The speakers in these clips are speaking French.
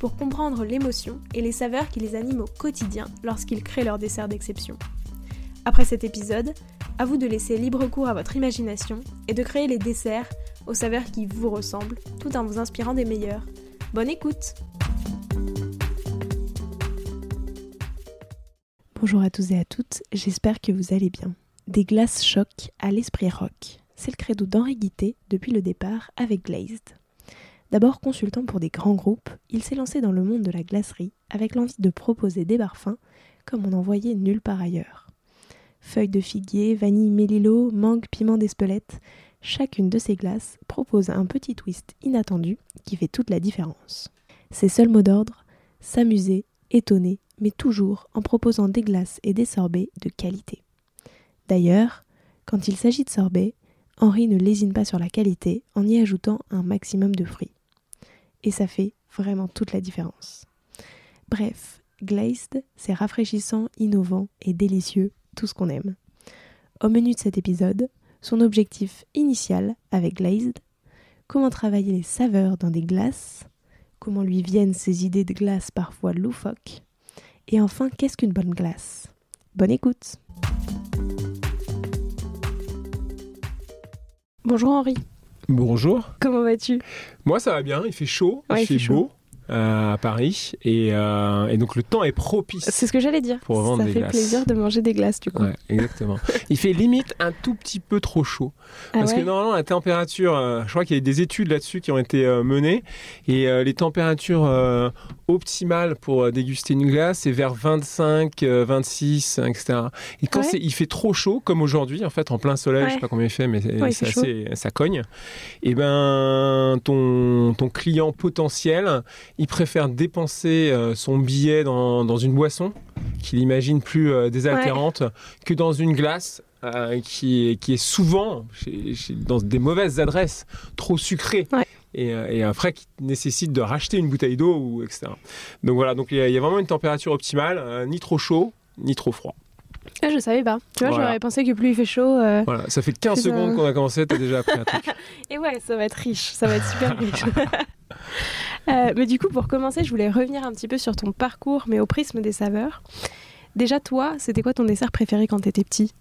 pour comprendre l'émotion et les saveurs qui les animent au quotidien lorsqu'ils créent leur dessert d'exception. Après cet épisode, à vous de laisser libre cours à votre imagination et de créer les desserts aux saveurs qui vous ressemblent tout en vous inspirant des meilleurs. Bonne écoute Bonjour à tous et à toutes, j'espère que vous allez bien. Des glaces choc à l'esprit rock. C'est le credo d'Henri Guité depuis le départ avec Glazed. D'abord consultant pour des grands groupes, il s'est lancé dans le monde de la glacerie avec l'envie de proposer des parfums comme on n'en voyait nulle part ailleurs. Feuilles de figuier, vanille mélilo, mangue, piment d'espelette, chacune de ces glaces propose un petit twist inattendu qui fait toute la différence. Ses seuls mots d'ordre s'amuser, étonner, mais toujours en proposant des glaces et des sorbets de qualité. D'ailleurs, quand il s'agit de sorbets, Henri ne lésine pas sur la qualité en y ajoutant un maximum de fruits. Et ça fait vraiment toute la différence. Bref, Glazed, c'est rafraîchissant, innovant et délicieux, tout ce qu'on aime. Au menu de cet épisode, son objectif initial avec Glazed, comment travailler les saveurs dans des glaces, comment lui viennent ces idées de glace parfois loufoques, et enfin, qu'est-ce qu'une bonne glace? Bonne écoute Bonjour Henri. Bonjour. Comment vas-tu? Moi ça va bien, il fait chaud, Ouais, il, fait, chaud. beau à Paris et, euh, et donc le temps est propice. C'est ce que j'allais dire. Pour vendre Ça des fait glaces. plaisir de manger des glaces du coup. Ouais, exactement. il fait limite un tout petit peu trop chaud. Ah Parce ouais que normalement, la température, euh, je crois qu'il y a des études là-dessus qui ont été euh, menées, et euh, les températures euh, optimales pour euh, déguster une glace, c'est vers 25, euh, 26, etc. Et quand Ouais. c'est, il fait trop chaud, comme aujourd'hui, en fait, en plein soleil, je sais pas combien il fait, mais c'est, assez, ça cogne, et ben ton, ton client potentiel, il préfère dépenser euh, son billet dans, dans une boisson qu'il imagine plus euh, désaltérante que dans une glace euh, qui, est, qui est souvent chez- chez- dans des mauvaises adresses, trop sucrée. Ouais. Et, et après, qui nécessite de racheter une bouteille d'eau, ou etc. Donc voilà, donc il y, a- il y a vraiment une température optimale, euh, ni trop chaud, ni trop froid. Ah, je savais pas. Tu vois, Voilà. j'aurais pensé que plus il fait chaud. euh, Voilà, ça fait 15 Plus, euh, secondes qu'on a commencé, t'as déjà appris un truc. Et ouais, ça va être riche, ça va être super riche. Euh, mais du coup, pour commencer, je voulais revenir un petit peu sur ton parcours, mais au prisme des saveurs. Déjà, toi, c'était quoi ton dessert préféré quand t'étais petit?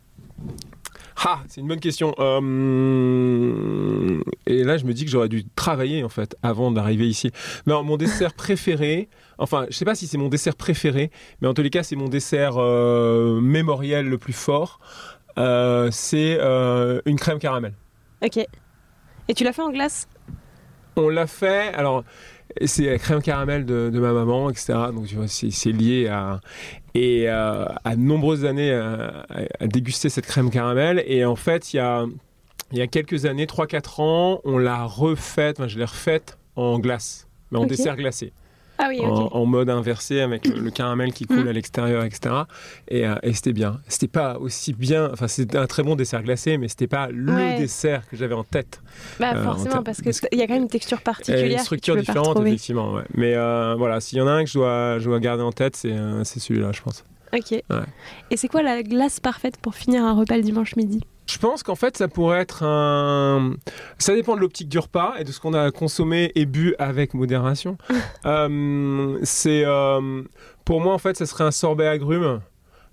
Ah, c'est une bonne question. Euh, Et là, je me dis que j'aurais dû travailler en fait avant d'arriver ici. Non, mon dessert préféré. Enfin, je sais pas si c'est mon dessert préféré, mais en tous les cas, c'est mon dessert euh, mémoriel le plus fort. Euh, c'est une crème caramel. Ok. Et tu l'as fait en glace? On l'a fait. Alors, c'est la crème caramel de, de ma maman, etc. Donc, tu vois, c'est lié à et euh, à de nombreuses années à, à- à déguster cette crème caramel. Et en fait, il y a il y a quelques années, 3-4 ans, on l'a refaite. Enfin, je l'ai refaite en glace, mais en dessert glacé, Ah oui, en, mode inversé avec le, le caramel qui coule Mm. à l'extérieur, etc. Et, euh, et c'était bien. C'était pas aussi bien. Enfin, c'était un très bon dessert glacé, mais c'était pas le Ouais. dessert que j'avais en tête. Bah, euh, en forcément, parce qu'il y a quand même une texture particulière. une structure différente, effectivement. ouais. Mais euh, voilà, s'il y en a un que je dois, je dois garder en tête, c'est c'est celui-là, je pense. Ok. Et c'est quoi la glace parfaite pour finir un repas le dimanche midi? Je pense qu'en fait, ça pourrait être un. Ça dépend de l'optique du repas et de ce qu'on a consommé et bu avec modération. Euh, c'est euh, pour moi en fait, ça serait un sorbet agrumes.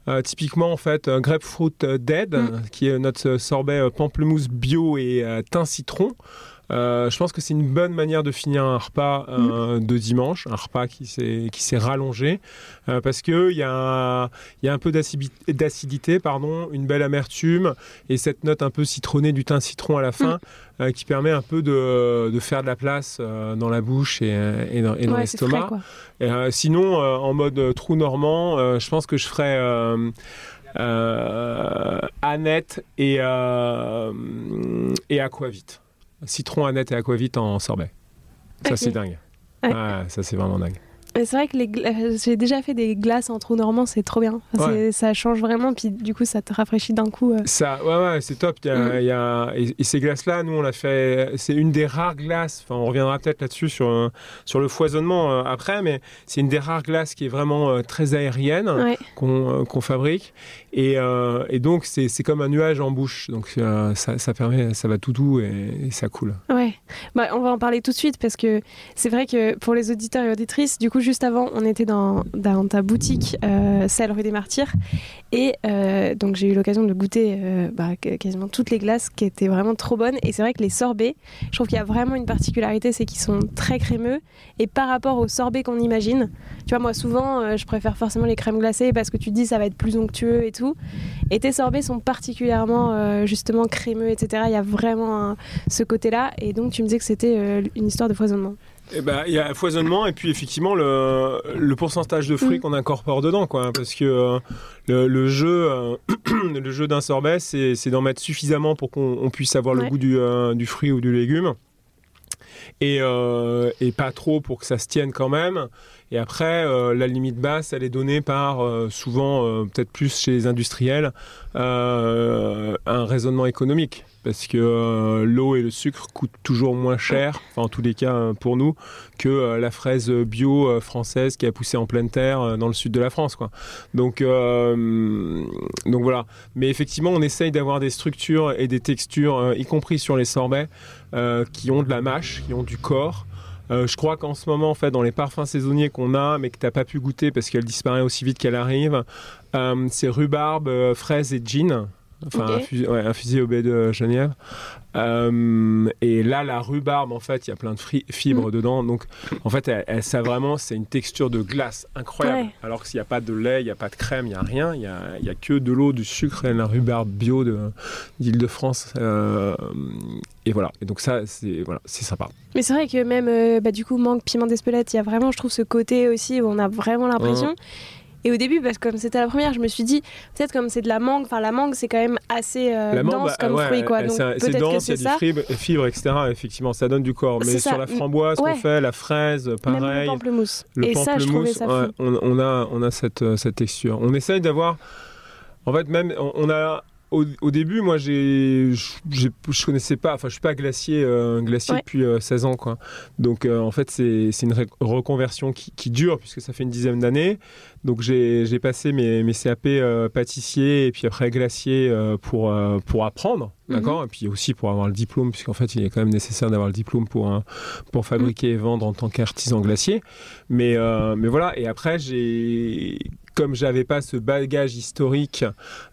Euh, typiquement en fait, euh, grapefruit dead, Mm. qui est notre sorbet pamplemousse bio et thym citron. Euh, je pense que c'est une bonne manière de finir un repas euh, de dimanche, un repas qui s'est rallongé, euh, parce que il y y a un peu d'acidité, pardon, une belle amertume et cette note un peu citronnée du thym citron à la fin, euh, qui permet un peu de, de faire de la place dans la bouche et, et dans, l'estomac. sinon, en mode trou normand, je pense que je ferais Annette et, et Aquavit. Citron, Annette et Aquavit en sorbet. Ça, c'est dingue. Ouais. Ouais, ça, c'est vraiment dingue. C'est vrai que les j'ai déjà fait des glaces en trou normand, c'est trop bien. Ça change vraiment, puis du coup, ça te rafraîchit d'un coup. Euh. Ça, ouais, ouais, c'est top. Il y a, mm. il y a... Et, ces glaces-là, nous, on l'a fait. C'est une des rares glaces. Enfin, on reviendra peut-être là-dessus sur, sur le foisonnement après, mais c'est une des rares glaces qui est vraiment très aérienne qu'on fabrique. Et, et donc, c'est comme un nuage en bouche. Donc, ça, ça, permet, ça va tout doux et, ça coule. Ouais. Bah, on va en parler tout de suite parce que c'est vrai que pour les auditeurs et auditrices, du coup, juste avant, on était dans, ta boutique, euh, celle rue des Martyrs. Et euh, donc, j'ai eu l'occasion de goûter euh, bah, quasiment toutes les glaces qui étaient vraiment trop bonnes. Et c'est vrai que les sorbets, je trouve qu'il y a vraiment une particularité, c'est qu'ils sont très crémeux. Et par rapport aux sorbets qu'on imagine, tu vois, moi, souvent, je préfère forcément les crèmes glacées parce que tu dis ça va être plus onctueux et tout. Et tes sorbets sont particulièrement, justement, crémeux, etc. Il y a vraiment ce côté-là. Et donc, tu me disais que c'était une histoire de foisonnement. Eh ben, il y a foisonnement et puis effectivement le, le pourcentage de fruits mm. qu'on incorpore dedans, quoi. Parce que euh, le, le, jeu, euh, le jeu d'un sorbet, c'est d'en mettre suffisamment pour qu'on puisse avoir le goût du, euh, du, fruit ou du légume. Et, et, pas trop pour que ça se tienne quand même. Et après, la limite basse, elle est donnée par souvent, peut-être plus chez les industriels, un raisonnement économique parce que euh, l'eau et le sucre coûtent toujours moins cher, enfin en tous les cas euh, pour nous, que euh, la fraise bio française qui a poussé en pleine terre dans le sud de la France. Donc, donc voilà. Mais effectivement, on essaye d'avoir des structures et des textures, y compris sur les sorbets, qui ont de la mâche, qui ont du corps. Je crois qu'en ce moment, en fait, dans les parfums saisonniers qu'on a, mais que tu n'as pas pu goûter parce qu'elle disparaît aussi vite qu'elle arrive, c'est rhubarbe, fraise et gin enfin un, fusil, au baie de Genève. Euh, et là, la rhubarbe, en fait, il y a plein de fibres mm. dedans. Donc, en fait, elle, ça vraiment, c'est une texture de glace incroyable. Alors que s'il n'y a pas de lait, il n'y a pas de crème, il n'y a rien. Il n'y a, a, que de l'eau, du sucre et la rhubarbe bio d'Île-de-France. Euh, et voilà. Et donc, ça, c'est voilà, sympa. Mais c'est vrai que même, euh, bah, du coup, manque piment d'Espelette, il y a vraiment, je trouve, ce côté aussi où on a vraiment l'impression. Et au début, parce que comme c'était la première, je me suis dit, peut-être comme c'est de la mangue, enfin la mangue c'est quand même assez euh, dense bah, comme fruit. Quoi. C'est dense, il y a des fibres, etc. Effectivement, ça donne du corps. Mais sur la framboise qu'on fait, la fraise, pareil. Même le pamplemousse. Le Et ça, je trouvais ça on, on, a, on a cette, euh, cette texture. On essaye d'avoir... En fait, même, on a au, début, moi, j'ai, je connaissais pas, enfin, je suis pas glacier, euh, glacier depuis 16 euh, ans, quoi. Donc, euh, en fait, c'est une reconversion qui, dure puisque ça fait une dizaine d'années. Donc, j'ai passé mes, mes CAP pâtissier et puis après glacier pour pour apprendre, mhm. d'accord, et puis aussi pour avoir le diplôme, puisqu'en fait, il est quand même nécessaire d'avoir le diplôme pour pour fabriquer et vendre en tant qu'artisan glacier. Mais mais voilà. Et après, j'ai comme j'avais pas ce bagage historique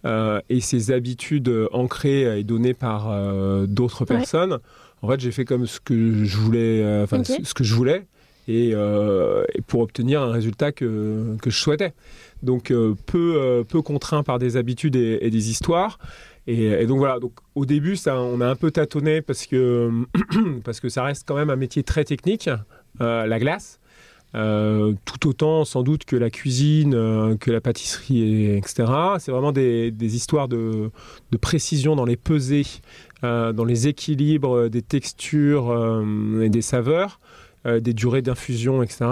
euh, et ces habitudes ancrées et données par euh, d'autres personnes, en fait, j'ai fait comme ce que je voulais, euh, ce, que je voulais, et, pour obtenir un résultat que, que je souhaitais. Donc peu peu contraint par des habitudes et, des histoires. Et, donc voilà, donc au début, ça, on a un peu tâtonné parce que, parce que ça reste quand même un métier très technique, la glace. Euh, tout autant sans doute que la cuisine, euh, que la pâtisserie, etc. C'est vraiment des, histoires de, précision dans les pesées, euh, dans les équilibres des textures et des saveurs. Des durées d'infusion, etc.,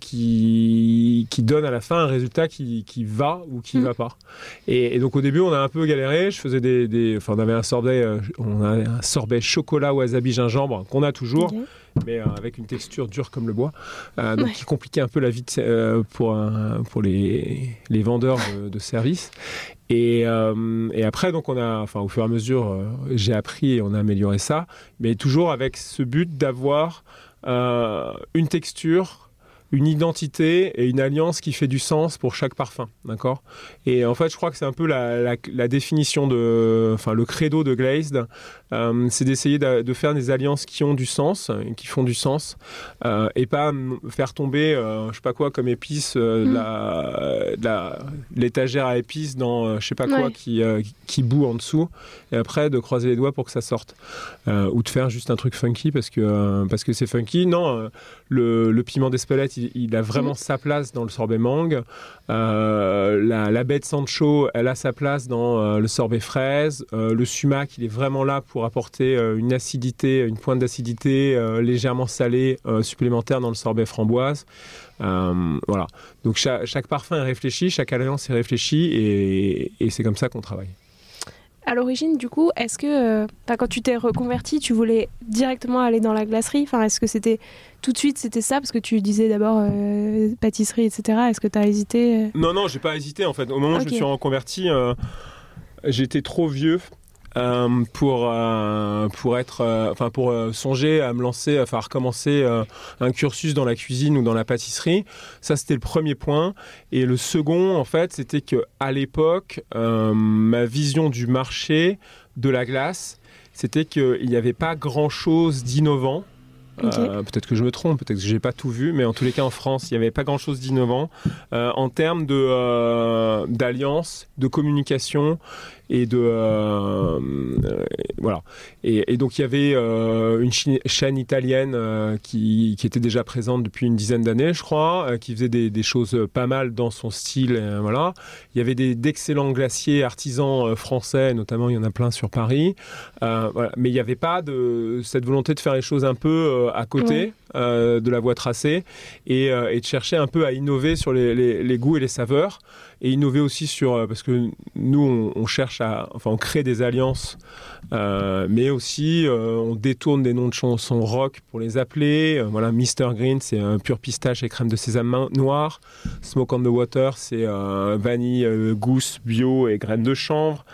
qui, qui donnent à la fin un résultat qui, va ou qui ne mm. va pas. Et, donc au début, on a un peu galéré. Je faisais des, enfin, on avait un sorbet, on a un sorbet chocolat wasabi gingembre qu'on a toujours mais euh, avec une texture dure comme le bois, euh, donc qui compliquait un peu la vie euh, pour, pour les, les vendeurs de, services. Et, et, après, donc on a, enfin, au fur et à mesure, j'ai appris et on a amélioré ça, mais toujours avec ce but d'avoir une texture une identité et une alliance qui fait du sens pour chaque parfum, d'accord? Et en fait, je crois que c'est un peu la, définition de, enfin, le credo de Glazed, euh, c'est d'essayer de, faire des alliances qui ont du sens, qui font du sens, euh, et pas faire tomber, euh, je sais pas quoi, comme épice, mm. la, l'étagère à épices dans, je sais pas quoi, qui, qui boue en dessous, et après de croiser les doigts pour que ça sorte, ou de faire juste un truc funky parce que parce que c'est funky. Non, le, le piment d'Espelette il, a vraiment sa place dans le sorbet mangue. la, la baie de Sancho, elle a sa place dans le sorbet fraise. le sumac, il est vraiment là pour apporter une acidité, une pointe d'acidité légèrement salée supplémentaire dans le sorbet framboise. voilà. Donc chaque, parfum est réfléchi, chaque alliance est réfléchie et, et c'est comme ça qu'on travaille. À l'origine, du coup, est-ce que euh, quand tu t'es reconverti, tu voulais directement aller dans la glacerie? Enfin, est-ce que c'était tout de suite c'était ça? Parce que tu disais d'abord euh, pâtisserie, etc. Est-ce que tu as hésité euh? Non, non, j'ai pas hésité en fait. Au moment où je me suis reconverti, j'étais trop vieux euh, pour, euh, pour, être, euh, enfin pour songer à me lancer, enfin à recommencer un cursus dans la cuisine ou dans la pâtisserie. Ça, c'était le premier point. Et le second, en fait, c'était que à l'époque, ma vision du marché de la glace, c'était qu'il n'y avait pas grand-chose d'innovant. peut-être que je me trompe, peut-être que j'ai pas tout vu, mais en tous les cas en France, il n'y avait pas grand-chose d'innovant en termes de d'alliance, de communication et de euh, euh, voilà. Et, donc il y avait euh, une chaîne italienne qui, qui, était déjà présente depuis une dizaine d'années, je crois, qui faisait des, des, choses pas mal dans son style. voilà. Il y avait d'excellents glaciers artisans français, notamment il y en a plein sur Paris. Voilà. Mais il n'y avait pas de cette volonté de faire les choses un peu à côté. de la voie tracée et, et, de chercher un peu à innover sur les, les, les goûts et les saveurs et innover aussi sur parce que nous on, cherche enfin, on crée des alliances, euh, mais aussi euh, on détourne des noms de chansons rock pour les appeler. Euh, voilà, Mr Green, c'est un pur pistache et crème de sésame noir. Smoke on the Water, c'est vanille, gousse, bio et graines de chanvre.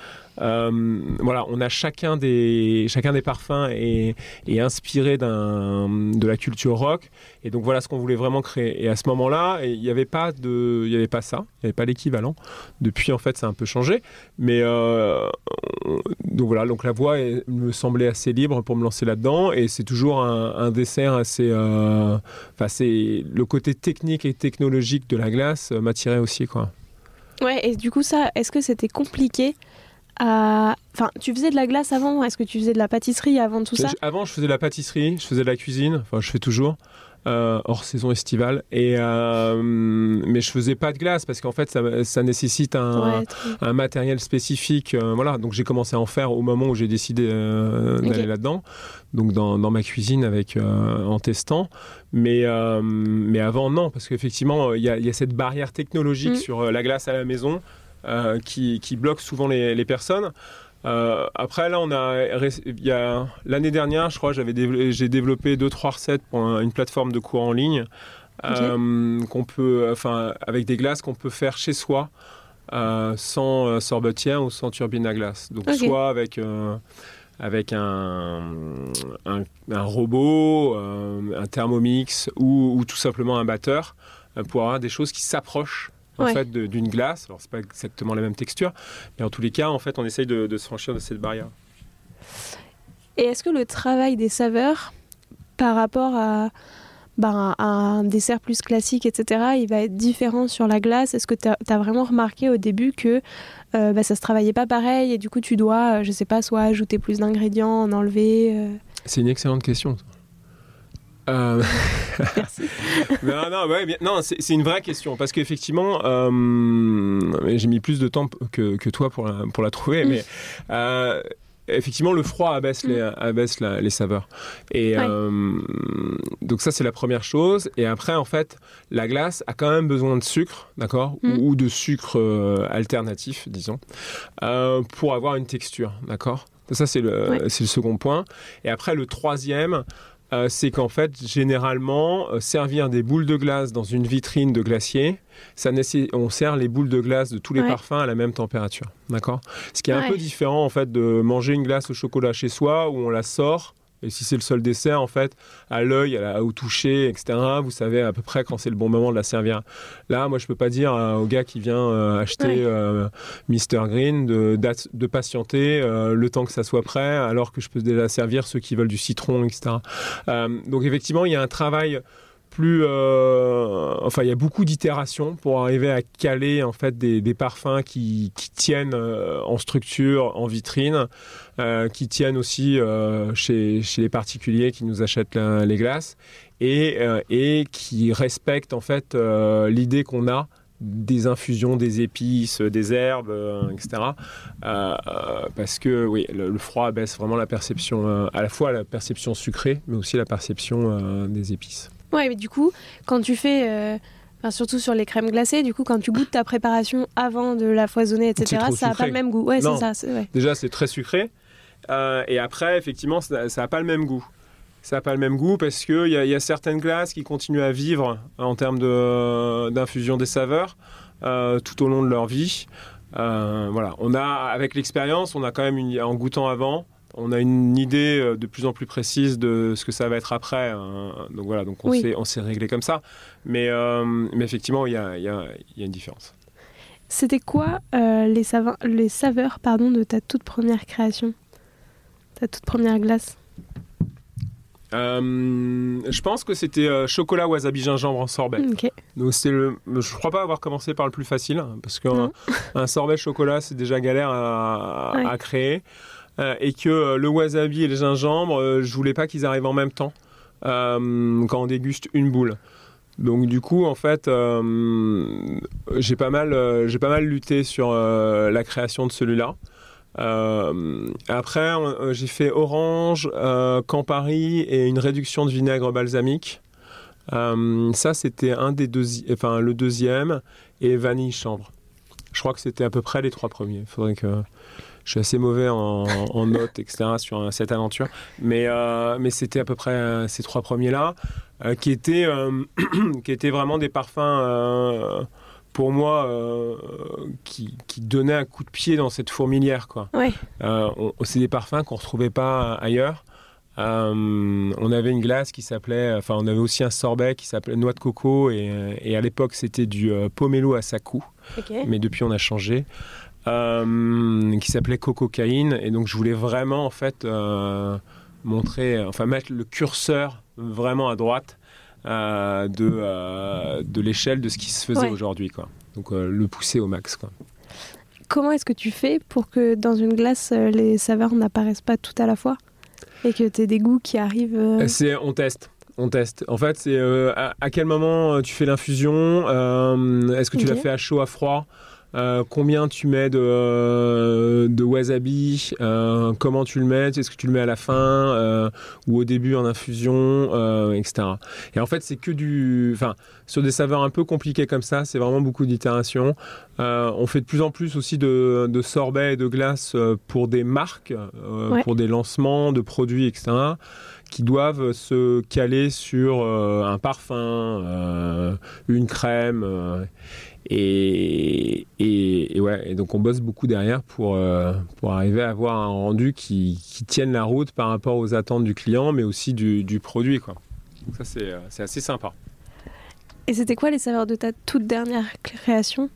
Euh, voilà, on a chacun des, chacun des parfums est, inspiré de la culture rock. Et donc voilà ce qu'on voulait vraiment créer. Et à ce moment-là, il n'y avait pas de, il y avait pas ça, il n'y avait pas l'équivalent. Depuis, en fait, ça a un peu changé. Mais euh, donc voilà, donc la voix me semblait assez libre pour me lancer là-dedans. Et c'est toujours un, dessert assez, euh, enfin c'est le côté technique et technologique de la glace m'attirait aussi, quoi. Ouais, et du coup, ça, est-ce que c'était compliqué Enfin, tu faisais de la glace avant Est-ce que tu faisais de la pâtisserie avant tout ça? Avant, je faisais de la pâtisserie, je faisais de la cuisine, enfin, je fais toujours. Euh, hors saison estivale. Et, euh, mais je faisais pas de glace parce qu'en fait, ça, nécessite un, matériel spécifique. Euh, voilà, donc j'ai commencé à en faire au moment où j'ai décidé d'aller là-dedans. Donc dans, ma cuisine avec en testant. Mais, mais avant, non, parce qu'effectivement, il y, a cette barrière technologique mm. sur la glace à la maison. Euh, qui, qui bloquent souvent les, les personnes. Euh, après, là, on a, il y a l'année dernière, je crois, j'avais j'ai développé deux trois recettes pour une plateforme de cours en ligne euh, qu'on peut, enfin, avec des glaces qu'on peut faire chez soi. sans sorbetière ou sans turbine à glace. Donc soit avec avec un, un, un robot, un thermomix ou, ou, tout simplement un batteur pour avoir des choses qui s'approchent en fait d'une glace. Alors c'est pas exactement la même texture, mais en tous les cas, en fait, on essaye de, se franchir de cette barrière. Et est-ce que le travail des saveurs par rapport à, ben, un dessert plus classique, etc., il va être différent sur la glace? Est-ce que tu as, vraiment remarqué au début que euh, ben, ça se travaillait pas pareil et du coup tu dois, je sais pas, soit ajouter plus d'ingrédients, en enlever euh? C'est une excellente question. Euh... Merci. non, non, non c'est une vraie question parce qu'effectivement, euh, j'ai mis plus de temps que, que toi pour la, pour la trouver, mais euh, effectivement, le froid abaisse les, mm. abaisse les saveurs. Et euh, donc ça, c'est la première chose. Et après, en fait, la glace a quand même besoin de sucre, d'accord, mm. ou, de sucre alternatif, disons, pour avoir une texture, d'accord? Ça, c'est le, le second point. Et après, le troisième, euh, c'est qu'en fait, généralement, euh, servir des boules de glace dans une vitrine de glacier, ça on sert les boules de glace de tous les parfums à la même température. D'accord? Ce qui est un peu différent, en fait, de manger une glace au chocolat chez soi, où on la sort et si c'est le seul dessert, en fait, à l'œil, au toucher, etc., vous savez à peu près quand c'est le bon moment de la servir. Là, moi, je peux pas dire au gars qui vient euh, acheter euh, Mr Green de, de patienter euh, le temps que ça soit prêt, alors que je peux déjà servir ceux qui veulent du citron, etc. donc, effectivement, il y a un travail plus, euh, enfin, il y a beaucoup d'itérations pour arriver à caler en fait des, parfums qui, tiennent euh, en structure, en vitrine, euh, qui tiennent aussi chez, les particuliers qui nous achètent les glaces et, qui respectent en fait l'idée qu'on a des infusions, des épices, des herbes, etc. Parce que oui, le, froid baisse vraiment la perception, à la fois la perception sucrée, mais aussi la perception des épices. Ouais, mais du coup, quand tu fais, euh, enfin, surtout sur les crèmes glacées, du coup, quand tu goûtes ta préparation avant de la foisonner, etc., ça n'a pas le même goût. Ouais, c'est ça. ouais. Déjà, c'est très sucré. Euh, et après, effectivement, ça n'a pas le même goût. Ça n'a pas le même goût parce qu'il y, y a certaines glaces qui continuent à vivre en termes de- d'infusion des saveurs euh, tout au long de leur vie. Euh, voilà, on a, avec l'expérience, on a quand même, une, en goûtant avant, on a une idée euh, de plus en plus précise de ce que ça va être après. hein. Donc voilà, donc on Oui. s'est réglé comme ça. Mais, euh, mais effectivement, il y a, il y a- il y a une différence. C'était quoi euh, les, saveurs, les saveurs pardon, de ta toute première création? Ta toute première glace? Euh, je pense que c'était euh, chocolat wasabi gingembre en sorbet. Ok. Donc c'est le, je crois pas avoir commencé par le plus facile hein, parce qu'un un sorbet chocolat c'est déjà galère à, Ouais. à créer et que euh, le wasabi et le gingembre, euh, je voulais pas qu'ils arrivent en même temps euh, quand on déguste une boule. Donc du coup en fait euh, j'ai pas mal euh, j'ai pas mal lutté sur euh, la création de celui-là. Euh, après, euh, j'ai fait orange, euh, Campari et une réduction de vinaigre balsamique. Euh, ça, c'était un des deux, enfin le deuxième et vanille chambre. Je crois que c'était à peu près les trois premiers. Faudrait que je suis assez mauvais en, en notes, etc. sur euh, cette aventure, mais euh, mais c'était à peu près euh, ces trois premiers là, euh, qui étaient qui étaient vraiment des parfums. pour moi, euh, qui, qui donnaient un coup de pied dans cette fourmilière, quoi. Ouais. Euh, c'est des parfums qu'on retrouvait pas ailleurs. Euh, on avait une glace qui s'appelait, enfin, on avait aussi un sorbet qui s'appelait noix de coco et, et à l'époque c'était du pomelo à sakou, Ok. mais depuis on a changé, euh, qui s'appelait cococaïne et donc je voulais vraiment en fait euh, montrer, enfin mettre le curseur vraiment à droite euh, de, de l'échelle de ce qui se faisait Ouais. aujourd'hui, quoi. Donc le pousser au max, quoi. Comment est-ce que tu fais pour que dans une glace, les saveurs n'apparaissent pas tout à la fois Et que tu aies des goûts qui arrivent. C'est, on teste. On teste. En fait, c'est euh, à, à quel moment tu fais l'infusion euh, Est-ce que tu Ok. l'as fait à chaud, à froid? Euh, Combien tu mets de, euh, de wasabi Euh, Comment tu le mets Est-ce que tu le mets à la fin ou au début en infusion Etc. Et en fait, c'est que du. Enfin, sur des saveurs un peu compliquées comme ça, c'est vraiment beaucoup d'itérations. On fait de plus en plus aussi de, de sorbets et de glaces pour des marques, Ouais. pour des lancements de produits, etc qui doivent se caler sur euh, un parfum, euh, une crème. euh, et, et, et ouais, et donc on bosse beaucoup derrière pour, euh, pour arriver à avoir un rendu qui, qui tienne la route par rapport aux attentes du client, mais aussi du, du produit. Quoi. Donc ça, c'est, euh, assez sympa. Et c'était quoi les saveurs de ta toute dernière création?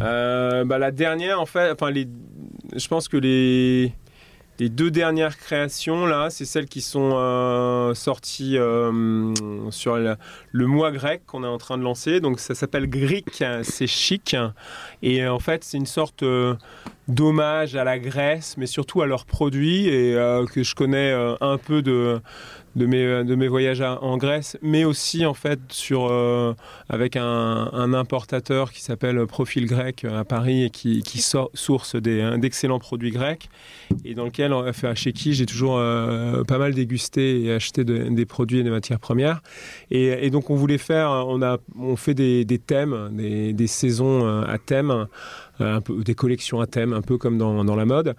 Euh, bah, la dernière, en fait, enfin, les, je pense que les, les deux dernières créations, là, c'est celles qui sont euh, sorties euh, sur le mois grec qu'on est en train de lancer. Donc, ça s'appelle Greek, c'est chic. Et euh, en fait, c'est une sorte d'hommage à la Grèce, mais surtout à leurs produits, et que je connais un peu de, de, mes, de mes voyages en Grèce, mais aussi, en fait, sur. euh, avec un, importateur qui s'appelle Profil Grec à Paris et qui, qui source hein, d'excellents produits grecs et dans lequel, enfin, chez qui j'ai toujours euh, pas mal dégusté et acheté de- des produits et des matières premières. Et, donc on voulait faire, on, a, on fait des, thèmes, des, des saisons euh, à thème, euh, des collections à thème, un peu comme dans, dans la mode.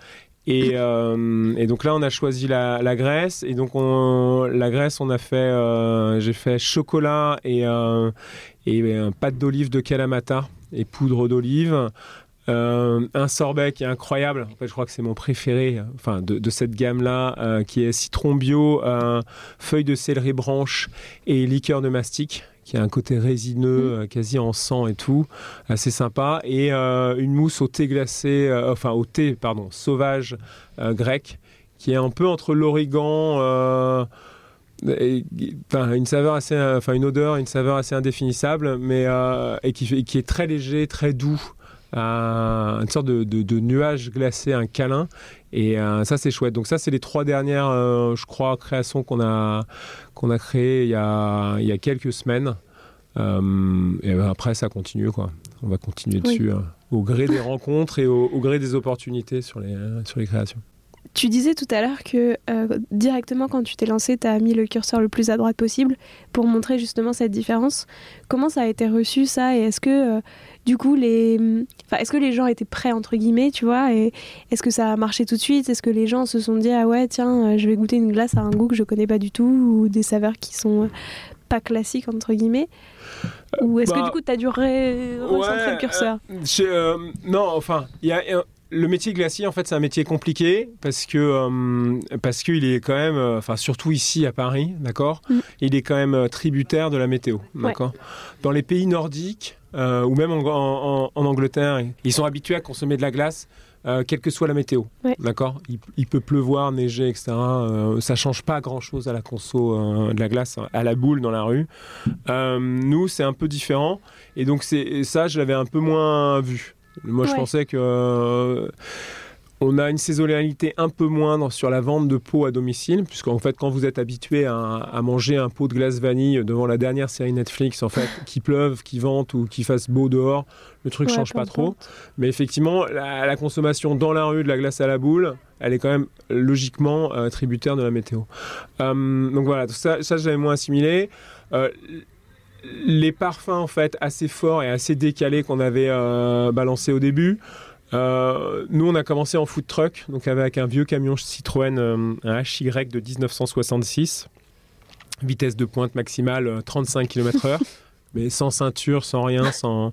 Et, euh, et donc là, on a choisi la, la Grèce. Et donc, on, la Grèce, on a fait, euh, j'ai fait chocolat et, euh, et euh, pâte d'olive de Kalamata et poudre d'olive. Un sorbet qui est incroyable. En fait, je crois que c'est mon préféré, enfin de, cette gamme-là, qui est citron bio, feuilles de céleri branche et liqueur de mastic, qui a un côté résineux, euh, quasi en sang et tout, assez sympa. Et euh, une mousse au thé glacé, euh, enfin au thé, pardon, sauvage grec, qui est un peu entre l'origan. euh, une saveur assez, enfin une odeur, une saveur assez indéfinissable, mais et qui, qui est très léger, très doux une sorte de, nuage glacé, un câlin. Et ça, c'est chouette. Donc ça, c'est les trois dernières, je crois, créations qu'on a, qu'on a créées il y a, il y a quelques semaines. et après, ça continue, quoi. On va continuer dessus au gré des rencontres et au, au, gré des opportunités sur les, sur les créations. Tu disais tout à l'heure que euh, directement quand tu t'es lancé, tu as mis le curseur le plus à droite possible pour montrer justement cette différence. Comment ça a été reçu ça? Et est-ce que euh, du coup les est-ce que les gens étaient prêts entre guillemets, tu vois? Et est-ce que ça a marché tout de suite? Est-ce que les gens se sont dit ah ouais, tiens, euh, je vais goûter une glace à un goût que je connais pas du tout ou des saveurs qui sont pas classiques entre guillemets? Ou est-ce que du bah, coup tu as dû recentrer le curseur? Non, enfin, il y a le métier glacier, en fait, c'est un métier compliqué parce que euh, parce qu'il est quand même, euh, enfin surtout ici à Paris, d'accord, mm. il est quand même euh, tributaire de la météo, d'accord. Dans les pays nordiques ou même en, Angleterre, ils sont habitués à consommer de la glace. quelle que soit la météo, d'accord il, peut pleuvoir, neiger, etc. ça change pas grand-chose à la conso de la glace, à la boule dans la rue. nous, c'est un peu différent, et donc c'est ça, je l'avais un peu moins vu. Moi, je pensais que euh, on a une saisonnalité un peu moindre sur la vente de pots à domicile, puisqu'en fait, quand vous êtes habitué à, manger un pot de glace vanille devant la dernière série Netflix, en fait, qu'il pleuve, qu'il vente ou qu'il fasse beau dehors, le truc ne change pas trop. Mais effectivement, la, consommation dans la rue de la glace à la boule, elle est quand même logiquement euh, tributaire de la météo. Euh, donc voilà, ça, ça j'avais moins assimilé les parfums en fait assez forts et assez décalés qu'on avait euh, balancés au début. Euh, nous, on a commencé en food truck, donc avec un vieux camion Citroën, euh, un HY de 1966, vitesse de pointe maximale 35 km/h. mais sans ceinture, sans rien, sans.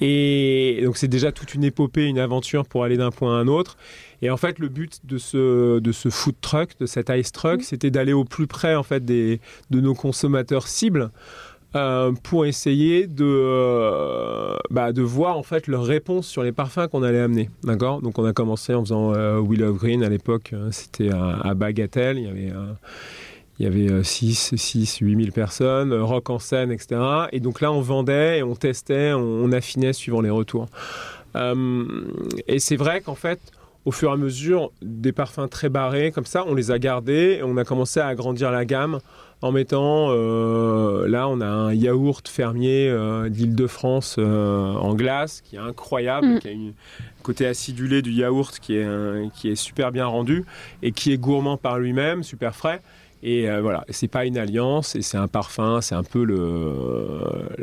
Et donc c'est déjà toute une épopée, une aventure pour aller d'un point à un autre. Et en fait, le but de ce, de ce food truck, de cet ice truck, mmh. c'était d'aller au plus près en fait des, de nos consommateurs cibles. Euh, pour essayer de, euh, bah, de voir en fait leur réponse sur les parfums qu'on allait amener. D'accord? Donc on a commencé en faisant euh, Will of Green à l'époque, c'était à, Bagatelle, il y avait. il y avait 6, 6, 8 000 personnes, rock en scène, etc. Et donc là, on vendait et on testait, on, affinait suivant les retours. et c'est vrai qu'en fait, au fur et à mesure, des parfums très barrés comme ça, on les a gardés et on a commencé à agrandir la gamme en mettant, euh, là on a un yaourt fermier euh, d'Île-de-France euh, en glace qui est incroyable, mm. qui a un côté acidulé du yaourt qui est, qui est super bien rendu et qui est gourmand par lui-même, super frais. Et voilà, c'est pas une alliance, et c'est un parfum, c'est un peu le,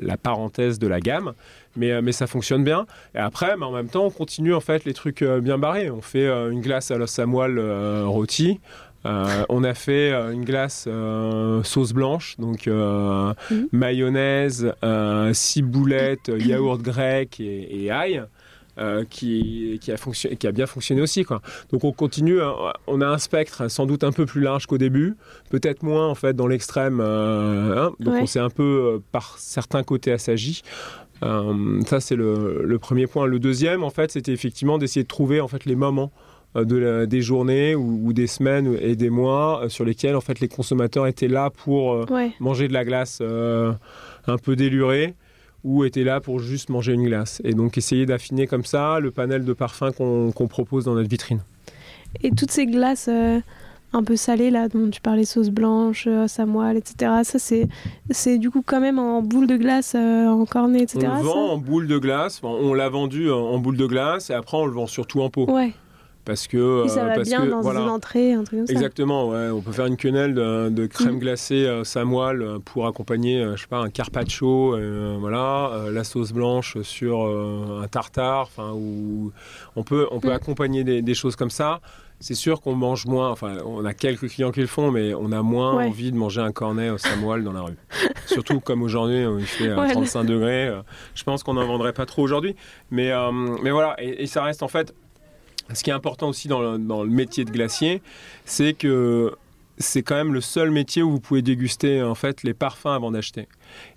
la parenthèse de la gamme, mais, mais ça fonctionne bien. Et après, mais en même temps, on continue en fait les trucs bien barrés. On fait une glace à l'os à moelle rôti, euh, on a fait euh, une glace euh, sauce blanche, donc mhm. mayonnaise, ciboulette, yaourt grec et, ail. qui, a bien fonctionné aussi. Donc on continue, on a un spectre sans doute un peu plus large qu'au début, peut-être moins en fait dans l'extrême, hein. donc on s'est un peu par certains côtés assagi. ça c'est le, le, premier point. Le deuxième en fait c'était effectivement d'essayer de trouver en fait les moments euh, de des journées ou, des semaines et des mois euh, sur lesquels en fait les consommateurs étaient là pour euh, manger de la glace un peu délurée ou étaient là pour juste manger une glace. Et donc essayer d'affiner comme ça le panel de parfums qu'on propose dans notre vitrine. Et toutes ces glaces un peu salées là dont tu parlais, sauce blanche, samoile, etc. Ça c'est c'est du coup quand même en boule de glace, en cornet, etc. On le vend en boule de glace. On l'a vendu en boule de glace et après on le vend surtout en pot. Ouais parce que ça va parce bien dans une entrée, un truc comme ça. Exactement, ouais. On peut faire une quenelle de, crème mm. glacée euh, samoile euh, pour accompagner, euh, je sais pas, un carpaccio, voilà, la sauce blanche sur un tartare, enfin, où on peut, on peut mm. accompagner des, choses comme ça. C'est sûr qu'on mange moins, enfin, on a quelques clients qui le font, mais on a moins envie de manger un cornet au samoile dans la rue. Surtout comme aujourd'hui, il fait 35 degrés. je pense qu'on n'en vendrait pas trop aujourd'hui. Mais, mais voilà, et ça reste en fait ce qui est important aussi dans le, métier de glacier, c'est que c'est quand même le seul métier où vous pouvez déguster en fait les parfums avant d'acheter.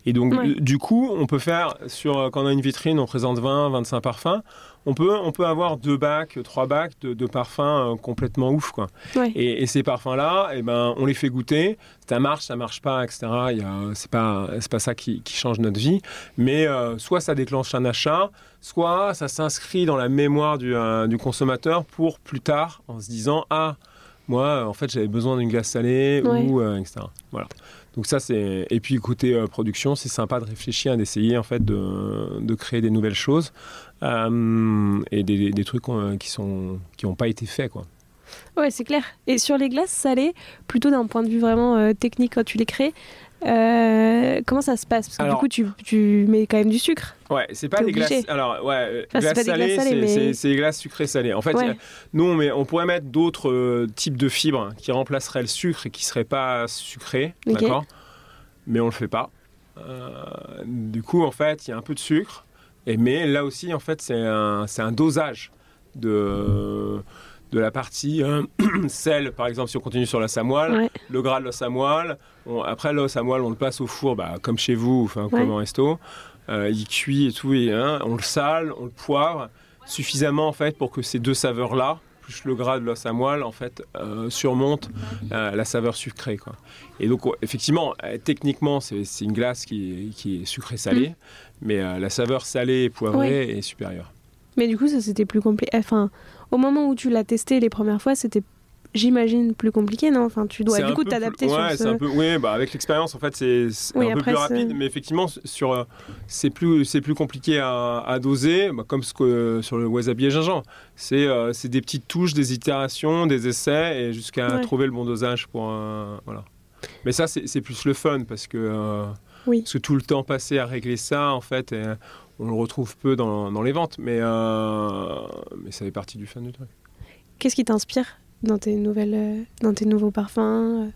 Et donc Ouais. du- coup, on peut faire sur quand on a une vitrine, on présente 20, 25 parfums. On peut, on peut avoir deux bacs, trois bacs de, de parfums euh, complètement ouf quoi. Ouais. Et, et ces parfums-là, eh ben, on les fait goûter. Ça marche, ça marche pas, etc. A- C'est pas, c'est pas ça qui, qui change notre vie. Mais euh, soit ça déclenche un achat, soit ça s'inscrit dans la mémoire du, euh, du consommateur pour plus tard, en se disant ah moi euh, en fait j'avais besoin d'une glace salée Ouais. ou euh, etc. Voilà. Donc ça c'est et puis côté euh, production c'est sympa de réfléchir, d'essayer en fait de, de créer des nouvelles choses euh, et des, des trucs qui sont qui n'ont pas été faits quoi. Ouais, c'est clair. Et sur les glaces salées, plutôt d'un point de vue vraiment technique quand tu les crées, euh, comment ça se passe? Parce que Alors- du coup, tu, tu mets quand même du sucre. Ouais, c'est pas des glaces. Alors, ouais, euh, Enfin, glaces pas des glaces salées, c'est- mais- c'est c'est des glaces sucrées salées. En fait, Ouais. a- nous, on, met- on pourrait mettre d'autres euh, types de fibres qui remplaceraient le sucre et qui seraient pas sucrées, d'accord? Mais on le fait pas. Euh, du coup, en fait, il y a un peu de sucre. Et mais là aussi, en fait, c'est un, c'est un dosage de de la partie euh, sel, par exemple, si on continue sur la samoile, Ouais. le gras de moelle. On- après, l'os moelle, on le passe au four, bah, comme chez vous, enfin, Ouais. comme en resto. Euh, il cuit et tout, et, hein, on le sale, on le poivre suffisamment en fait pour que ces deux saveurs-là, plus le gras de l'os à moelle, en fait, euh, surmontent euh, la saveur sucrée. Quoi. Et donc, effectivement, euh, techniquement, c'est une glace qui est, qui est sucrée-salée, mais euh, la saveur salée et poivrée est supérieure. Mais du coup, ça c'était plus compliqué. Enfin, au moment où tu l'as testé les premières fois, c'était, j'imagine, plus compliqué, non? Enfin, tu dois du coup t'adapter plus- sur ce. c'est un peu, oui, bah avec l'expérience, en fait, c'est Oui, un peu plus rapide, mais effectivement, sur, euh, c'est plus, c'est plus compliqué à, à doser, bah, comme ce que sur le wasabi et gingembre. C'est euh, des petites touches, des itérations, des essais, et jusqu'à Ouais. trouver le bon dosage pour. euh, voilà. Mais ça, c'est c'est plus le fun, parce que, euh, Oui. parce que tout le temps passé à régler ça, en fait, et on le retrouve peu dans, dans les ventes, mais, euh, mais ça fait partie du fun du truc. Qu'est-ce qui t'inspire dans tes nouvelles, euh, dans tes nouveaux parfums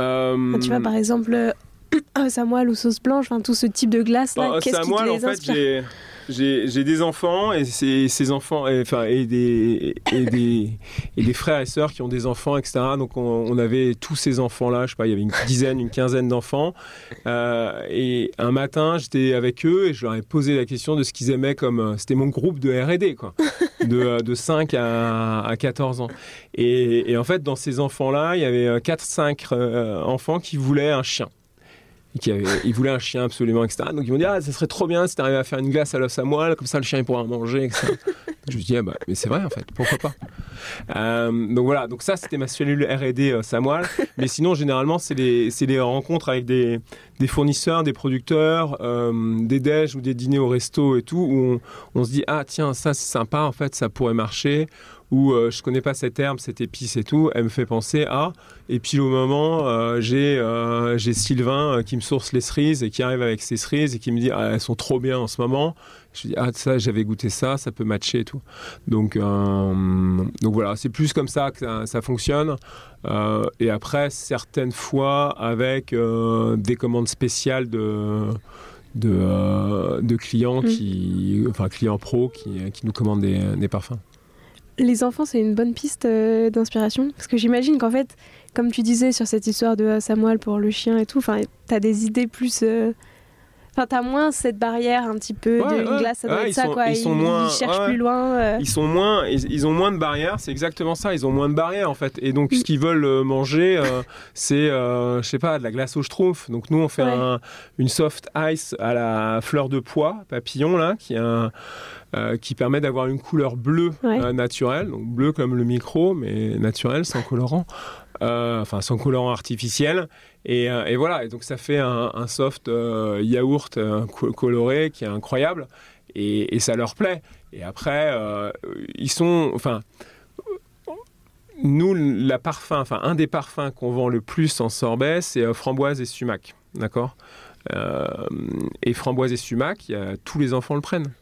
Euh, Tu vois, par exemple, euh, samoile ou sauce blanche, enfin tout ce type de glace là. Bah, Qu'est-ce à qui te en les fait, inspire? j'ai- j'ai des enfants et ces, enfants, enfin, et des, et, des, et des frères et sœurs qui ont des enfants, etc. Donc on, on avait tous ces enfants-là, je sais pas, il y avait une dizaine, une quinzaine d'enfants. Euh, et un matin, j'étais avec eux et je leur ai posé la question de ce qu'ils aimaient comme. euh, C'était mon groupe de RD, quoi. De, euh, de 5 à, à 14 ans. Et, et en fait, dans ces enfants-là, il y avait 4-5 enfants qui voulaient un chien. Et qui ils voulaient un chien absolument, etc. Donc ils m'ont dit, ah, ça serait trop bien si t'arrivais à faire une glace à l'os à moelle, comme ça le chien il pourra en manger, etc. je me dis, ah, bah, mais c'est vrai en fait, pourquoi pas. Euh, donc voilà, donc ça c'était ma cellule R&D euh, Samoile. Mais sinon, généralement, c'est des, rencontres avec des, des fournisseurs, des producteurs, euh, des déj ou des dîners au resto et tout, où on, on se dit, ah tiens, ça c'est sympa, en fait, ça pourrait marcher. Ou euh, je connais pas cette herbe, cette épice et tout, elle me fait penser à. Et puis au moment, euh, j'ai euh, Sylvain qui me source les cerises et qui arrive avec ses cerises et qui me dit, ah, elles sont trop bien en ce moment. Je dis, ah, ça, j'avais goûté ça, ça peut matcher et tout. Donc, euh, donc voilà, c'est plus comme ça que ça, ça fonctionne. Euh, et après, certaines fois, avec euh, des commandes spéciales de, de, de clients, Mm. qui, enfin clients pro qui, qui nous commandent des, des parfums. Les enfants, c'est une bonne piste euh, d'inspiration? Parce que j'imagine qu'en fait, comme tu disais sur cette histoire de Samuel pour le chien et tout, enfin, t'as des idées plus. euh, Enfin, t'as moins cette barrière un petit peu Ouais, de ouais. glace, ça doit Ouais, être ils ça, sont- quoi. ils sont moins- cherchent plus loin. euh. Ils sont moins, ils, ils ont moins de barrières, c'est exactement ça. Ils ont moins de barrières en fait. Et donc, ce qu'ils veulent euh, manger, euh, c'est, euh, je sais pas, de la glace au schtroumpf. Donc, nous, on fait un- une soft ice à la fleur de pois, papillon là, qui est un- euh, qui permet d'avoir une couleur bleue Ouais. euh, naturelle, donc bleu comme le micro, mais naturel, sans colorant, enfin sans colorant artificiel. Et, euh, et voilà, et donc ça fait un, soft euh, yaourt euh, co- coloré qui est incroyable, et, ça leur plaît. Et après, euh, ils sont, enfin. Nous, la parfum, enfin un des parfums qu'on vend le plus en sorbet, c'est euh, framboise et sumac, d'accord? Euh, et framboise et sumac, tous les enfants le prennent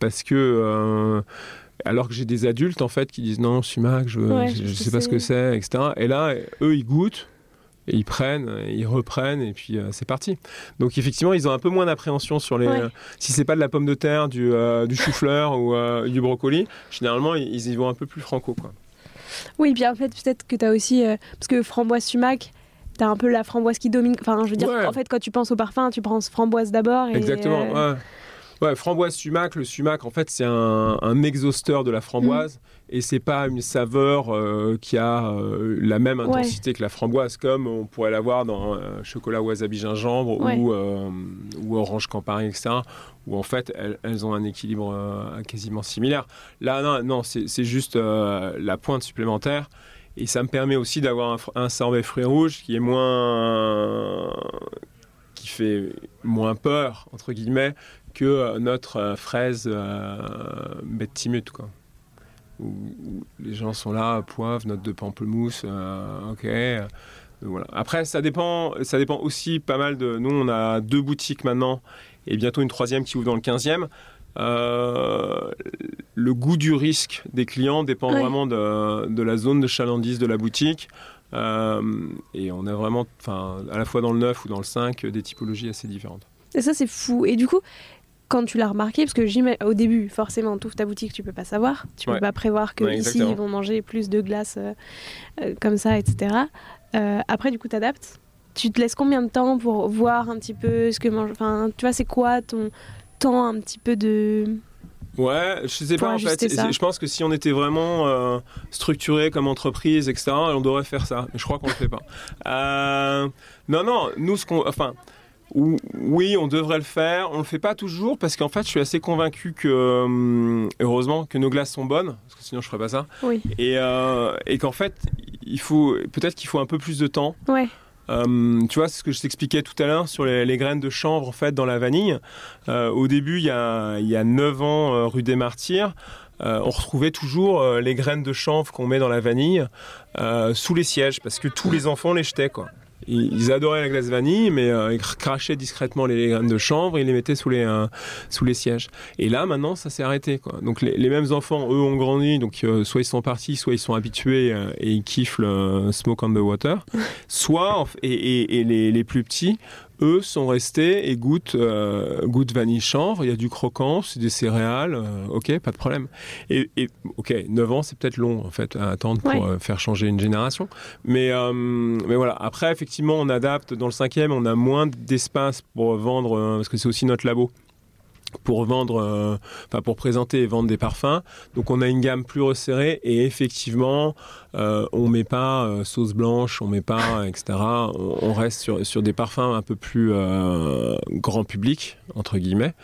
parce que euh, alors que j'ai des adultes en fait qui disent non sumac, je, Ouais, je, sais pas ce que c'est, etc. Et là, eux ils goûtent. Et ils prennent, et ils reprennent, et puis euh, c'est parti. Donc effectivement, ils ont un peu moins d'appréhension sur les. Ouais. euh, si c'est pas de la pomme de terre, du, euh, du chou-fleur ou euh, du brocoli, généralement ils, y vont un peu plus franco, quoi. Oui, bien en fait, peut-être que tu as aussi. parce que framboise sumac, tu as un peu la framboise qui domine. Enfin, je veux dire, Ouais. en fait, quand tu penses au parfum, tu prends framboise d'abord. et, Exactement. euh, Ouais. Ouais, framboise sumac, le sumac en fait c'est un, un exhausteur de la framboise Mm. et c'est pas une saveur euh, qui a euh, la même Ouais. intensité que la framboise comme on pourrait l'avoir dans euh, chocolat wasabi gingembre Ouais. ou, euh, ou orange campari etc où en fait elles, elles ont un équilibre quasiment similaire. Là non, non c'est c'est juste la pointe supplémentaire et ça me permet aussi d'avoir un, un sorbet fruits rouges qui est moins qui fait moins peur entre guillemets que euh, notre euh, fraise euh, bête timute quoi. Où, où les gens sont là, poivre, note de pamplemousse, ok. voilà. Après, ça dépend, ça dépend aussi pas mal de. Nous, on a deux boutiques maintenant et bientôt une troisième qui ouvre dans le 15e. Euh, le goût du risque des clients dépend vraiment de, de la zone de chalandise de la boutique. Euh, et on a vraiment, à la fois dans le 9 ou dans le 5, des typologies assez différentes. Et ça, c'est fou. Et du coup, quand tu l'as remarqué, parce que au début, forcément, tu ouvres ta boutique, tu peux pas savoir. Tu peux Ouais. pas prévoir que Ouais, ici ils vont manger plus de glace euh, euh, comme ça, etc. Euh, après, du coup, tu adaptes. Tu te laisses combien de temps pour voir un petit peu ce que mange. Enfin, tu vois, c'est quoi ton temps un petit peu de. Ouais, je sais pas en fait. Je pense que si on était vraiment euh, structuré comme entreprise, etc., on devrait faire ça. Mais je crois qu'on le fait pas. Euh, non, non, nous, ce qu'on. Enfin. Ou- Oui, on devrait le faire. On le fait pas toujours parce qu'en fait, je suis assez convaincu que, hum, heureusement, que nos glaces sont bonnes, parce que sinon je ferais pas ça. Oui. Et, euh, et qu'en fait, il faut peut-être qu'il faut un peu plus de temps. Ouais. Euh, tu vois, c'est ce que je t'expliquais tout à l'heure sur les, les graines de chanvre en fait dans la vanille. Euh, au début, il y a, il y a 9 ans, euh, rue des Martyrs, euh, on retrouvait toujours euh, les graines de chanvre qu'on met dans la vanille euh, sous les sièges parce que tous les enfants les jetaient quoi. Ils, adoraient la glace vanille, mais euh, ils crachaient discrètement les graines de chanvre et ils les mettaient sous les, euh, sous les sièges. Et là, maintenant, ça s'est arrêté. Quoi. Donc les, les mêmes enfants, eux, ont grandi. Donc euh, soit ils sont partis, soit ils sont habitués et ils kiffent le smoke on the water. soit, et, et- et les, les plus petits, eux, sont restés et goûtent, euh, goûtent vanille chanvre. Il y a du croquant, c'est des céréales. euh, ok, pas de problème. Et, et, ok, 9 ans, c'est peut-être long en fait à attendre pour Ouais. euh, faire changer une génération. Mais, euh, mais voilà. Après, effectivement, on adapte. Dans le cinquième, on a moins d'espace pour vendre, parce que c'est aussi notre labo, pour vendre, euh, enfin pour présenter et vendre des parfums. Donc on a une gamme plus resserrée et effectivement, euh, on met pas euh, sauce blanche, on met pas, etc. On, on reste sur, sur des parfums un peu plus euh, grand public entre guillemets.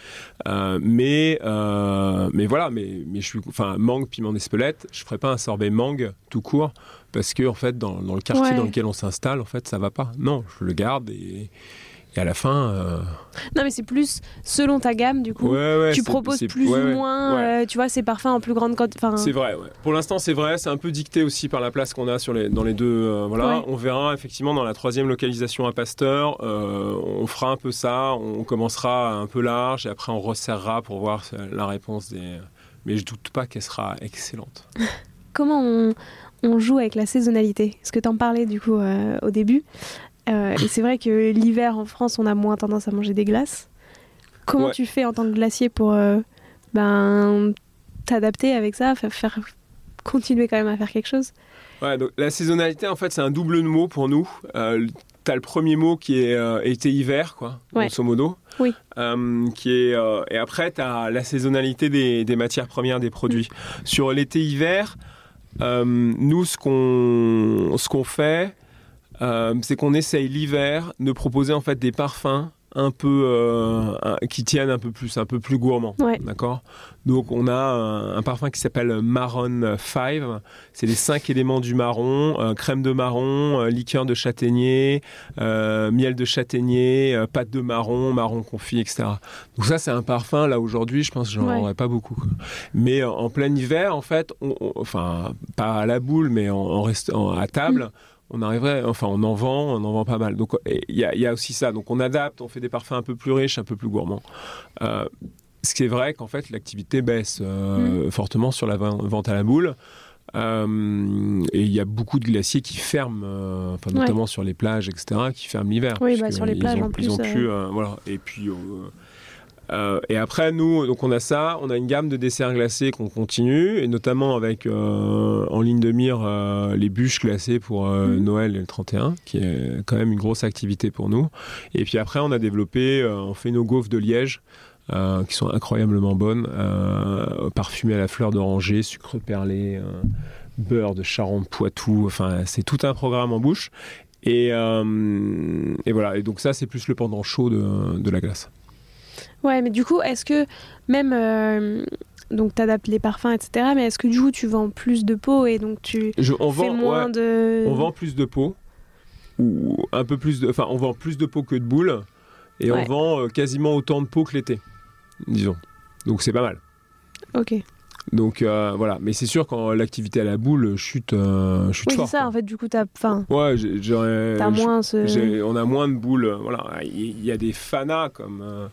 Mais mais voilà, mais mais je suis, enfin mangue, piment d'Espelette, je ferai pas un sorbet mangue tout court parce que en fait dans, dans le quartier Ouais. dans lequel on s'installe, en fait ça va pas. Non, je le garde et, et à la fin. euh, Non, mais c'est plus selon ta gamme, du coup. ouais, ouais, tu proposes plus ouais, ou moins, ouais. euh, tu vois, ces parfums en plus grande quantité. C'est vrai, ouais. Pour l'instant, c'est vrai. C'est un peu dicté aussi par la place qu'on a sur les, dans les deux. euh, voilà. Ouais. On verra effectivement dans la troisième localisation à Pasteur. euh, on fera un peu ça. On commencera un peu large et après on resserrera pour voir la réponse des. Mais je doute pas qu'elle sera excellente. comment on, on joue avec la saisonnalité? Parce que tu en parlais du coup euh, au début? Euh, et c'est vrai que l'hiver en France, on a moins tendance à manger des glaces. Comment Ouais. tu fais en tant que glacier pour euh, ben, t'adapter avec ça, faire, continuer quand même à faire quelque chose? Ouais, donc la saisonnalité, en fait, c'est un double mot pour nous. Euh, T'as le premier mot qui est euh, été-hiver, quoi, Ouais. grosso modo. Oui. Euh, qui est, et après, tu as la saisonnalité des, des matières premières, des produits. Sur l'été-hiver, nous, ce qu'on ce qu'on fait, euh, c'est qu'on essaye l'hiver de proposer en fait des parfums un peu euh, qui tiennent un peu plus, un peu plus gourmands. Ouais. D'accord? Donc on a un, un parfum qui s'appelle Marron 5. C'est les cinq éléments du marron euh, crème de marron, euh, liqueur de châtaignier, euh, miel de châtaignier, euh, pâte de marron, marron confit, etc. Donc ça c'est un parfum là aujourd'hui, je pense que j'en Ouais. aurais pas beaucoup. Mais euh, en plein hiver, en fait, on- on- enfin pas à la boule, mais en, en restant à table. On arriverait, enfin, on en vend, on en vend pas mal. Donc, il y, a- il y a aussi ça. Donc, on adapte, on fait des parfums un peu plus riches, un peu plus gourmands. Euh, ce qui est vrai qu'en fait, l'activité baisse euh, fortement sur la ven- vente à la boule. Euh, et il y a beaucoup de glaciers qui ferment, euh, enfin, Ouais. notamment sur les plages, etc., qui ferment l'hiver. Oui, bah, sur les plages, ont- en Ils ont plus, euh, voilà. Et puis, euh, et après, nous, donc on a ça, on a une gamme de desserts glacés qu'on continue, et notamment avec euh, en ligne de mire euh, les bûches glacées pour Mhm. Noël et le 31, qui est quand même une grosse activité pour nous. Et puis après, on a développé, on fait nos gaufres de Liège. qui sont incroyablement bonnes, parfumées à la fleur d'oranger, sucre perlé, beurre de Charente-Poitou, enfin c'est tout un programme en bouche. Et, et voilà, et donc ça c'est plus le pendant chaud de, de la glace. Ouais, mais du coup, est-ce que même. euh, donc, tu adaptes les parfums, etc. Mais est-ce que du coup, tu vends plus de pots et donc tu Je- on, fais vend, moins ouais, de. on vend plus de pots, ou un peu plus de, enfin on vend plus de pots que de boules, et Ouais. on vend euh, quasiment autant de pots que l'été, disons. Donc c'est pas mal. Ok. Donc euh, voilà, mais c'est sûr quand l'activité à la boule chute, euh, chute Oui, c'est fort. ça, quoi. en fait, du coup, t'as enfin, Ouais, j'ai- moins ce. On a moins de boules. Voilà, il y, a des fanas comme. euh,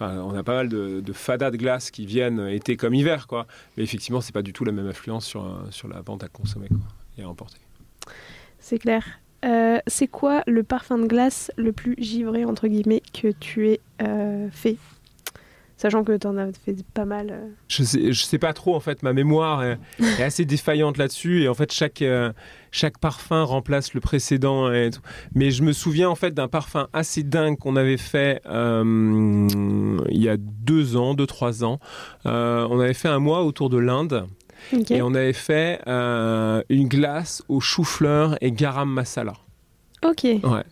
On a pas mal de, fadas de glace qui viennent été comme hiver, quoi. Mais effectivement, c'est pas du tout la même influence sur, sur la vente à consommer, quoi, et à emporter. C'est clair. Euh, c'est quoi le parfum de glace le plus givré, entre guillemets, que tu aies euh, fait? Sachant que t'en as fait pas mal. euh. Je sais, je sais pas trop, en fait, ma mémoire est, est assez défaillante là-dessus, et en fait, chaque, euh, chaque parfum remplace le précédent. Et tout. Mais je me souviens, en fait, d'un parfum assez dingue qu'on avait fait euh, il y a deux ans, deux, trois ans. Euh, on avait fait un mois autour de l'Inde. Et on avait fait une glace au chou-fleur et garam masala. Ok. Ouais.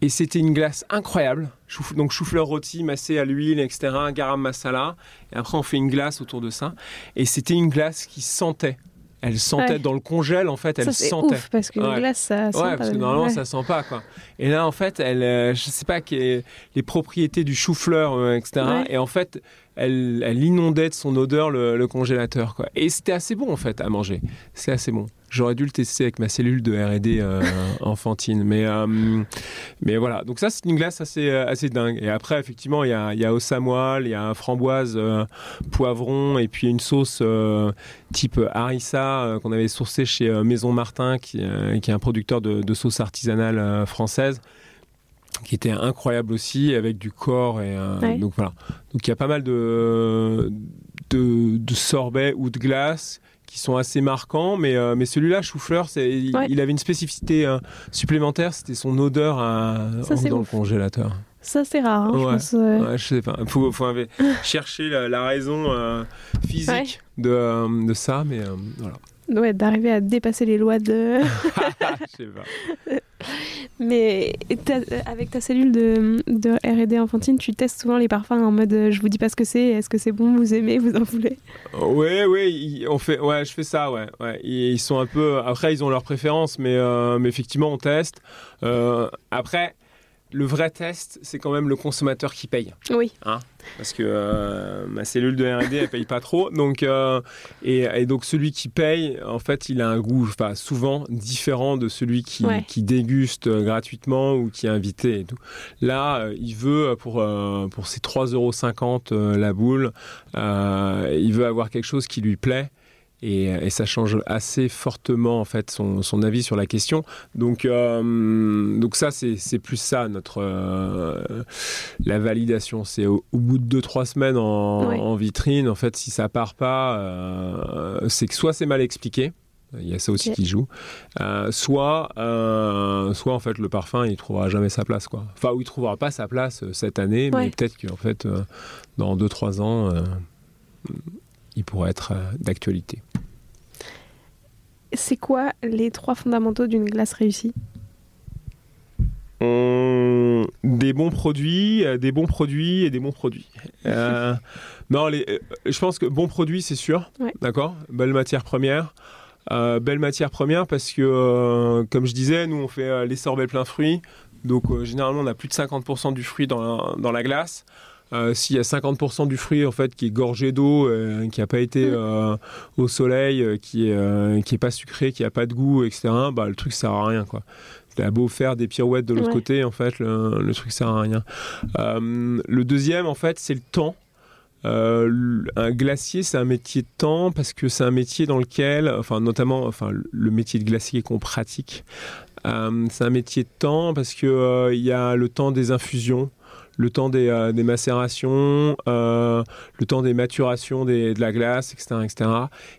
Et c'était une glace incroyable. Donc chou-fleur rôti, massé à l'huile, etc. Garam masala. Et après, on fait une glace autour de ça. Et c'était une glace qui sentait. Elle sentait Ouais. dans le congèle, en fait, elle ça, c'est sentait. ouf, parce qu'une Ouais. glace, ça sent Ouais, pas parce que normalement ouais. ça sent pas quoi. Et là en fait, elle, euh, je sais pas que- les propriétés du chou-fleur, euh, etc. Et en fait, elle, elle inondait de son odeur le, le congélateur quoi. Et c'était assez bon en fait à manger. C'est assez bon. J'aurais dû le tester avec ma cellule de R&D euh, enfantine, mais euh, mais voilà. Donc ça c'est une glace assez euh, assez dingue. Et après effectivement il y a il y a au samoil, il y a framboise, euh, poivron et puis une sauce euh, type harissa euh, qu'on avait sourcé chez euh, Maison Martin, qui, euh, qui est un producteur de, de sauce artisanale euh, française, qui était incroyable aussi, avec du corps. Et, euh, Ouais. Donc voilà. Donc il y a pas mal de, de, de sorbets ou de glaces qui sont assez marquants, mais, euh, mais celui-là, chou-fleur, c'est- il, Ouais. il avait une spécificité euh, supplémentaire, c'était son odeur à, Ça, dans ouf. le congélateur. Ça, c'est rare, hein, je pense. euh. Ouais, je sais pas. Faut, chercher la, la raison euh, physique de, de ça, mais voilà. Ouais, d'arriver à dépasser les lois de. je sais pas. Mais avec ta cellule de, de R&D enfantine, tu testes souvent les parfums en mode euh, je vous dis pas ce que c'est, est-ce que c'est bon, vous aimez, vous en voulez? Il- on fait, ouais, je fais ça, ouais, ouais. Ils ils sont un peu, après ils ont leurs préférences, mais, euh, mais effectivement on teste. Euh, après, le vrai test, c'est quand même le consommateur qui paye. Oui. parce que euh, ma cellule de R&D elle paye pas trop donc euh, et, et donc celui qui paye en fait il a un goût enfin, souvent différent de celui qui, Ouais. qui déguste euh, gratuitement ou qui est invité et tout là il veut pour euh, pour ses 3,50 euros euh, la boule il veut avoir quelque chose qui lui plaît et, et ça change assez fortement en fait son, son avis sur la question. Donc, euh, donc ça c'est plus ça notre euh, la validation. C'est au, au bout de 2-3 semaines en, vitrine, en fait, si ça part pas, euh, c'est que soit c'est mal expliqué. Il y a ça aussi qui joue. Euh, soit, euh, soit en fait le parfum il trouvera jamais sa place quoi. Enfin ou il trouvera pas sa place euh, cette année, Ouais. mais peut-être qu'en fait euh, dans 2-3 ans euh, il pourrait être euh, d'actualité. C'est quoi les trois fondamentaux d'une glace réussie? On- Des bons produits, euh, des bons produits et des bons produits. Euh, non, les, je pense que bons produits, c'est sûr. Ouais. D'accord? Belle matière première. Euh, belle matière première parce que, euh, comme je disais, nous, on fait euh, les sorbets plein fruits. Donc, euh, généralement, on a plus de 50% du fruit dans la, dans la glace. Euh, S'il y a 50% du fruit en fait qui est gorgé d'eau, euh, qui n'a pas été Mm. euh, au soleil, qui est qui est pas sucré, qui a pas de goût, etc. Bah le truc sert à rien quoi. T'as beau faire des pirouettes de l'autre Ouais. côté, en fait, le, le truc sert à rien. Le deuxième, en fait, c'est le temps. Euh, un glacier, c'est un métier de temps parce que c'est un métier dans lequel, enfin, notamment, enfin, le métier de glacier qu'on pratique, euh, c'est un métier de temps parce que euh, il y a le temps des infusions, le temps des, euh, des macérations, euh, le temps des maturations des, de la glace, etc., etc.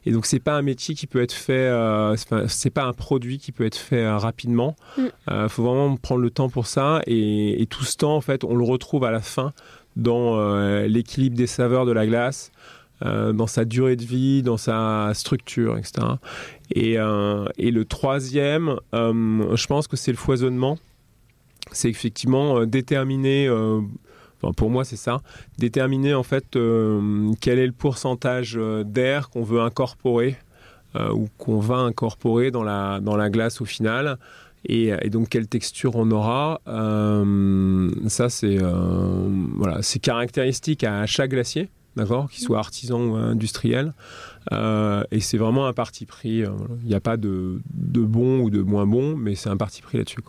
Et donc c'est pas un métier qui peut être fait, euh, c'est pas- un produit qui peut être fait rapidement. Il Mm. faut vraiment prendre le temps pour ça. Et, et tout ce temps, en fait, on le retrouve à la fin dans l'équilibre des saveurs de la glace. euh, dans sa durée de vie, dans sa structure, etc. Et, euh, et le troisième, euh, je pense que c'est le foisonnement. C'est effectivement euh, déterminer, euh, pour moi c'est ça, déterminer en fait euh, quel est le pourcentage d'air qu'on veut incorporer ou qu'on va incorporer dans la, dans la glace au final. Et, donc quelle texture on aura, ça c'est voilà, c'est caractéristique à chaque glacier, d'accord, qu'il soit artisan ou industriel. Et c'est vraiment un parti pris. Il n'y a pas de, de bon ou de moins bon, mais c'est un parti pris là-dessus.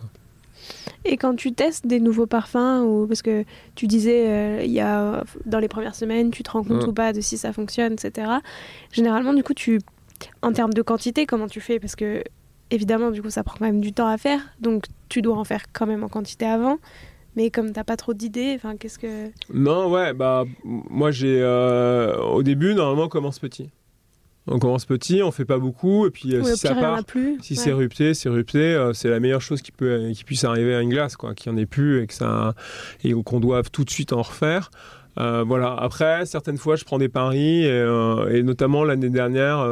Et quand tu testes des nouveaux parfums, ou parce que tu disais, euh, il y a, dans les premières semaines, tu te rends compte Mm. ou pas de si ça fonctionne, etc. Généralement, du coup, tu, en termes de quantité, comment tu fais? Parce que, évidemment, du coup, ça prend quand même du temps à faire, donc tu dois en faire quand même en quantité avant. Mais comme t'as pas trop d'idées, enfin, qu'est-ce que. Non, ouais, bah moi j'ai euh, au début normalement on commence petit. On commence petit, on fait pas beaucoup, et puis euh, si ça part, plus. si Ouais. c'est rupté, c'est rupté, euh, c'est la meilleure chose qui peut qui puisse arriver à une glace, quoi, qu'il n'y en ait plus et que ça et qu'on doive tout de suite en refaire. Euh, voilà. Après, certaines fois, je prends des paris et, et notamment l'année dernière,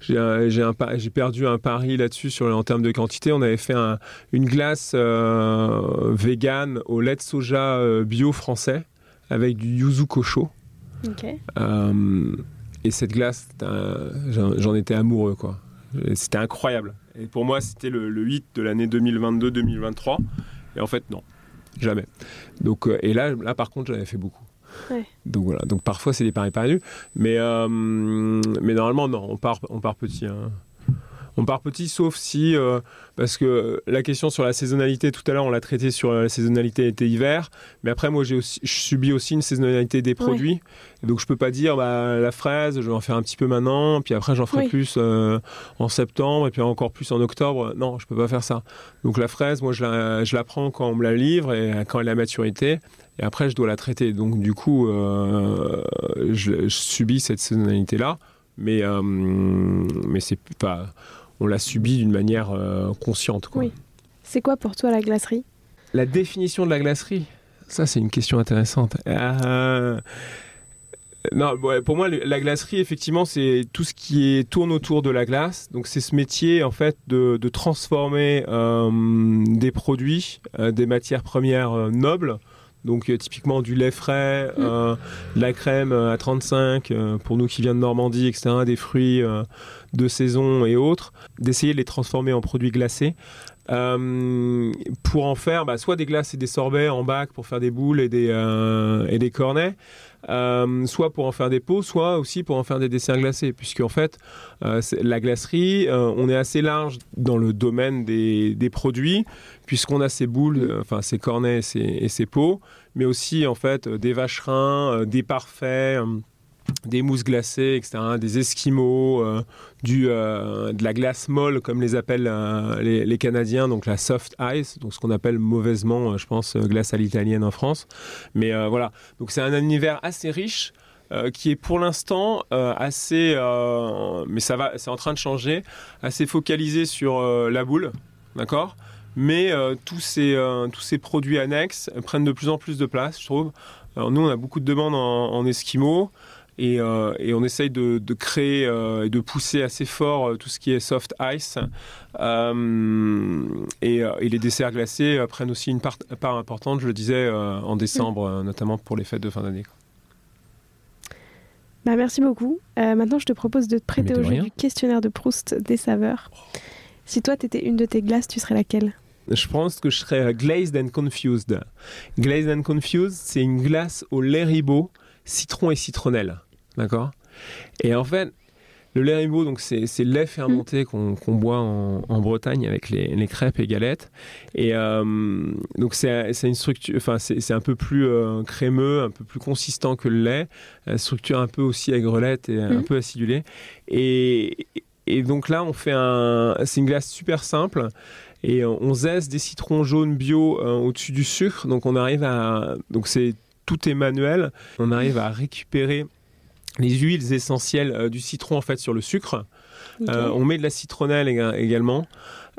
j'ai perdu un pari là-dessus sur en termes de quantité. On avait fait un- une glace vegan au lait de soja bio français avec du yuzu kosho. Et cette glace, j'en étais amoureux, quoi. C'était incroyable. Et pour moi, c'était le, le hit de l'année 2022-2023. Et en fait, non, jamais. Donc, euh, et là, là, par contre, j'en avais fait beaucoup. Ouais. Donc voilà. Donc parfois, c'est des paris perdus. Mais, euh, mais normalement, non, on part, on part petit. hein. On part petit, sauf si, euh, parce que la question sur la saisonnalité, tout à l'heure, on l'a traité sur la saisonnalité été-hiver, mais après, moi, j'ai aussi, je subis aussi une saisonnalité des produits, Et donc je peux pas dire, bah, la fraise, je vais en faire un petit peu maintenant, puis après, j'en ferai Oui. plus euh, en septembre, et puis encore plus en octobre. Non, je peux pas faire ça. Donc la fraise, moi, je la, je la prends quand on me la livre et quand elle a maturité, et après, je dois la traiter. Donc du coup, euh, je, je subis cette saisonnalité-là, mais, euh, mais c'est pas on l'a subi d'une manière euh, consciente. Quoi. Oui. C'est quoi pour toi la glacerie? La définition de la glacerie, ça c'est une question intéressante. Euh, Non, ouais, pour moi, la glacerie, effectivement, c'est tout ce qui est, tourne autour de la glace. Donc, c'est ce métier, en fait, de, de transformer euh, des produits, euh, des matières premières euh, nobles. Donc, euh, typiquement du lait frais, euh, de la crème euh, à 35, euh, pour nous qui viennent de Normandie, etc., des fruits euh, de saison et autres, d'essayer de les transformer en produits glacés. Euh, pour en faire bah, soit des glaces et des sorbets en bac pour faire des boules et des, euh, et des cornets, euh, soit pour en faire des pots, soit aussi pour en faire des desserts glacés, puisque en fait, la glacerie, on est assez large dans le domaine des, des produits, puisqu'on a ces boules, enfin ces cornets et ces, pots, mais aussi en fait des vacherins, des parfaits. Des mousses glacées, etc., des esquimaux, euh, du, euh, de la glace molle, comme les appellent euh, les, Canadiens, donc la soft ice, donc ce qu'on appelle mauvaisement, je pense, glace à l'italienne en France. Mais voilà, donc c'est un univers assez riche. qui est pour l'instant assez, mais ça va, c'est en train de changer, assez focalisé sur la boule, d'accord? Mais tous ces tous ces produits annexes prennent de plus en plus de place, je trouve. Alors nous, on a beaucoup de demandes en esquimaux. Et, euh, et on essaye de, de créer euh, et de pousser assez fort euh, tout ce qui est soft ice. Euh, et, et les desserts glacés euh, prennent aussi une part, part importante, je le disais, euh, en décembre, euh, notamment pour les fêtes de fin d'année. Bah, merci beaucoup. Euh, maintenant, je te propose de te prêter au jeu rien. du questionnaire de Proust des saveurs. Si toi, t'étais une de tes glaces, tu serais laquelle? Je pense que je serais glazed and confused. Glazed and confused, c'est une glace au lait ribot, citron et citronnelle. D'accord? Et en fait, le lait ribot, donc c'est le lait fermenté qu'on qu'on boit en, en Bretagne avec les, les crêpes et galettes. Et euh, donc c'est une structure, enfin c'est un peu plus euh, crémeux, un peu plus consistant que le lait, structure un peu aussi aigrelette et un Mhm. peu acidulée. Et, et donc là, on fait un, c'est une glace super simple. Et on, on zeste des citrons jaunes bio euh, au-dessus du sucre. Donc on arrive à. Donc c'est tout est manuel. On arrive à récupérer les huiles essentielles euh, du citron en fait sur le sucre. Euh, on met de la citronnelle éga- également.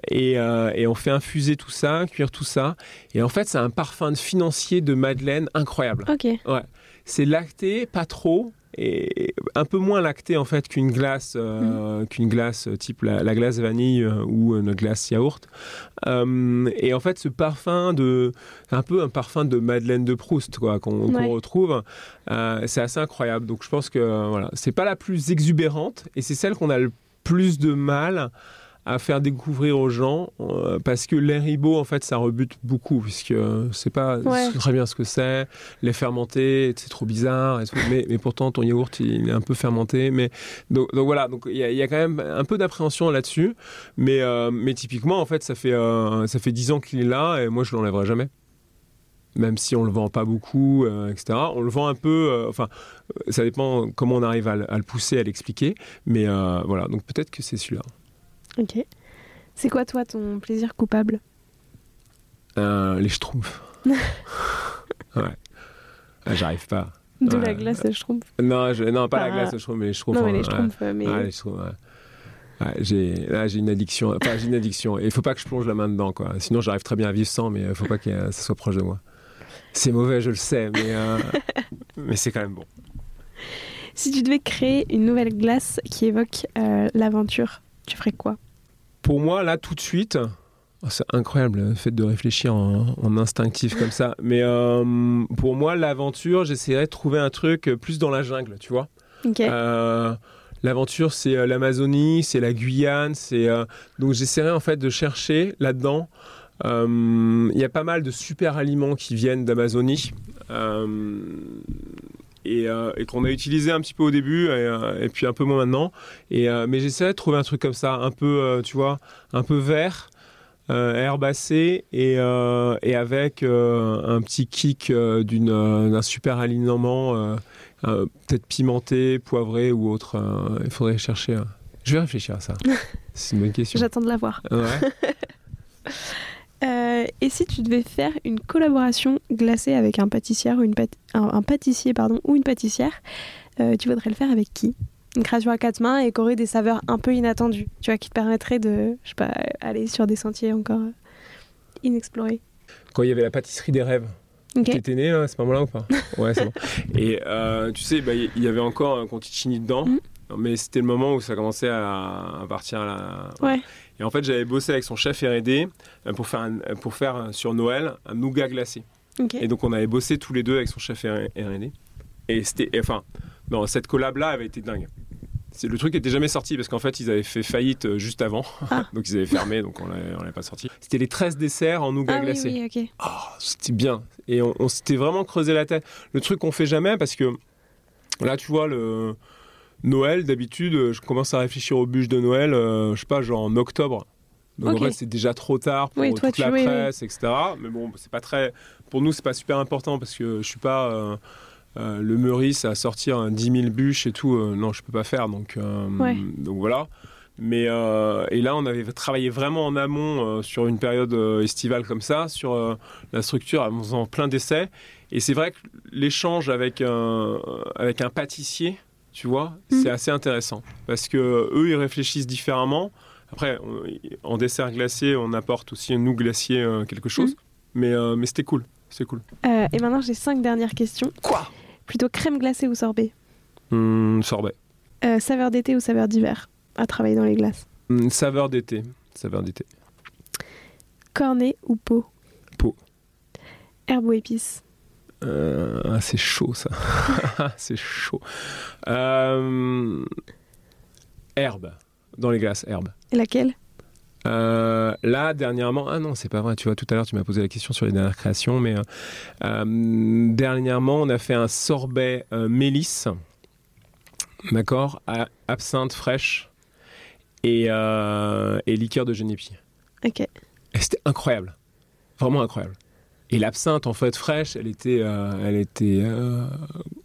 Et, euh, et on fait infuser tout ça, cuire tout ça. Et en fait, c'est un parfum de financier de Madeleine incroyable. Ok. C'est lacté, pas trop, et un peu moins lacté en fait qu'une glace, Mm. euh, qu'une glace euh, type la, la glace vanille euh, ou une glace yaourt. Euh, et en fait, ce parfum de, un peu un parfum de Madeleine de Proust quoi, qu'on retrouve, c'est assez incroyable. Donc je pense que voilà, c'est pas la plus exubérante et c'est celle qu'on a le plus de mal à faire découvrir aux gens euh, parce que les ribot en fait ça rebute beaucoup puisque euh, c'est pas Ouais. très bien ce que c'est les fermentés c'est trop bizarre et tout. mais, mais pourtant ton yaourt il est un peu fermenté mais donc, donc voilà donc il y, a- il y a quand même un peu d'appréhension là-dessus mais euh, mais typiquement en fait ça fait euh, ça fait 10 ans qu'il est là et moi je l'enlèverai jamais même si on le vend pas beaucoup, euh, etc. On le vend un peu, euh, enfin, ça dépend comment on arrive à, le- à le pousser, à l'expliquer. Mais euh, voilà, donc peut-être que c'est celui-là. Ok. C'est quoi, toi, ton plaisir coupable? Euh, les schtroumpfs. ouais. Ah, J'arrive pas. De Ouais. la glace de schtroumpf Non, je- non pas la Ah. glace de schtroumpf, mais les schtroumpfs. Non, mais hein, les ouais. schtroumpfs, euh, mais... Ah, les schtroumpfs, ouais. Ouais, j'ai, là, j'ai une addiction. Enfin, j'ai une addiction. Et il faut pas que je plonge la main dedans, quoi. Sinon, j'arrive très bien à vivre sans, mais il faut pas que euh, ça soit proche de moi. C'est mauvais, je le sais, mais, euh, mais c'est quand même bon. Si tu devais créer une nouvelle glace qui évoque euh, l'aventure, tu ferais quoi? Pour moi, là, tout de suite, oh, c'est incroyable le fait de réfléchir en, en instinctif comme ça. Mais euh, pour moi, l'aventure, j'essaierais de trouver un truc plus dans la jungle, tu vois. Euh, L'aventure, c'est euh, l'Amazonie, c'est la Guyane, c'est euh, donc j'essaierai en fait de chercher là-dedans. euh, Il y a pas mal de super aliments qui viennent d'Amazonie euh, et, euh, et qu'on a utilisé un petit peu au début et, euh, et puis un peu moins maintenant. Et euh, mais j'essaierai de trouver un truc comme ça, un peu, tu vois, un peu vert. Herbacé et, et avec un petit kick d'une, d'un super alignement peut-être pimenté, poivré ou autre. il faudrait chercher. Je vais réfléchir à ça. C'est une bonne question. J'attends de la voir. Ouais. Euh, et si tu devais faire une collaboration glacée avec un pâtissier ou une, pâti- un, un pâtissier pardon, ou une pâtissière, euh, tu voudrais le faire avec qui? Une création à quatre mains et qui aurait des saveurs un peu inattendues, tu vois, qui te permettrait de, je sais pas, aller sur des sentiers encore euh, inexplorés. Quand il y avait la pâtisserie des rêves, Ok. t'étais né là, à ce moment-là ou pas? Ouais, c'est bon. Et euh, tu sais, bah, il y avait encore un conticini dedans. Mhm. Mais c'était le moment où ça commençait à, à partir à la... Ouais. Et en fait, j'avais bossé avec son chef R&D euh, pour faire, un- pour faire euh, sur Noël un nougat glacé. Et donc on avait bossé tous les deux avec son chef R&D. Et c'était, enfin, non, cette collab là avait été dingue. C'est le truc n'était jamais sorti parce qu'en fait ils avaient fait faillite euh, juste avant, Ah. donc ils avaient fermé, donc on l'avait pas sorti. C'était les 13 desserts en nougat Ah oui, glacé. oui, ok. Oh, c'était bien. Et on, on s'était vraiment creusé la tête. Le truc qu'on fait jamais parce que là tu vois le Noël d'habitude, euh, je commence à réfléchir aux bûches de Noël, euh, je sais pas, genre en octobre. Donc Ok. en fait c'est déjà trop tard pour Oui, toute la oui. presse, etc. Mais bon, c'est pas très. Pour nous, c'est pas super important parce que je suis pas euh, euh, le Meurice à sortir un 10 000 bûches et tout. non, je peux pas faire. Donc, Ouais. donc voilà. Mais euh, et là, on avait travaillé vraiment en amont euh, sur une période euh, estivale comme ça, sur la structure, en faisant plein d'essais. Et c'est vrai que l'échange avec un, avec un pâtissier, tu vois, Mhm. c'est assez intéressant parce que eux, ils réfléchissent différemment. Après, on- en dessert glacé, on apporte aussi nous glacier euh, quelque chose, mais euh, mais c'était cool, c'est cool. Euh, et maintenant, j'ai cinq dernières questions. Quoi? Plutôt crème glacée ou sorbet? Hum, Sorbet. Euh, Saveur d'été ou saveur d'hiver? À travailler dans les glaces. Hum, saveur d'été, saveur d'été. Cornet ou pot Pot. Herbe ou épice Euh, ah, c'est chaud ça. c'est chaud. Euh, herbe. Dans les glaces, herbe. Et laquelle? Euh, là, dernièrement, ah non, c'est pas vrai. Tu vois, tout à l'heure, tu m'as posé la question sur les dernières créations, mais dernièrement, on a fait un sorbet mélisse, d'accord, absinthe fraîche et, et liqueur de genépi. Ok. Et c'était incroyable, vraiment incroyable. Et l'absinthe, en fait, fraîche, elle était, euh, elle était, euh,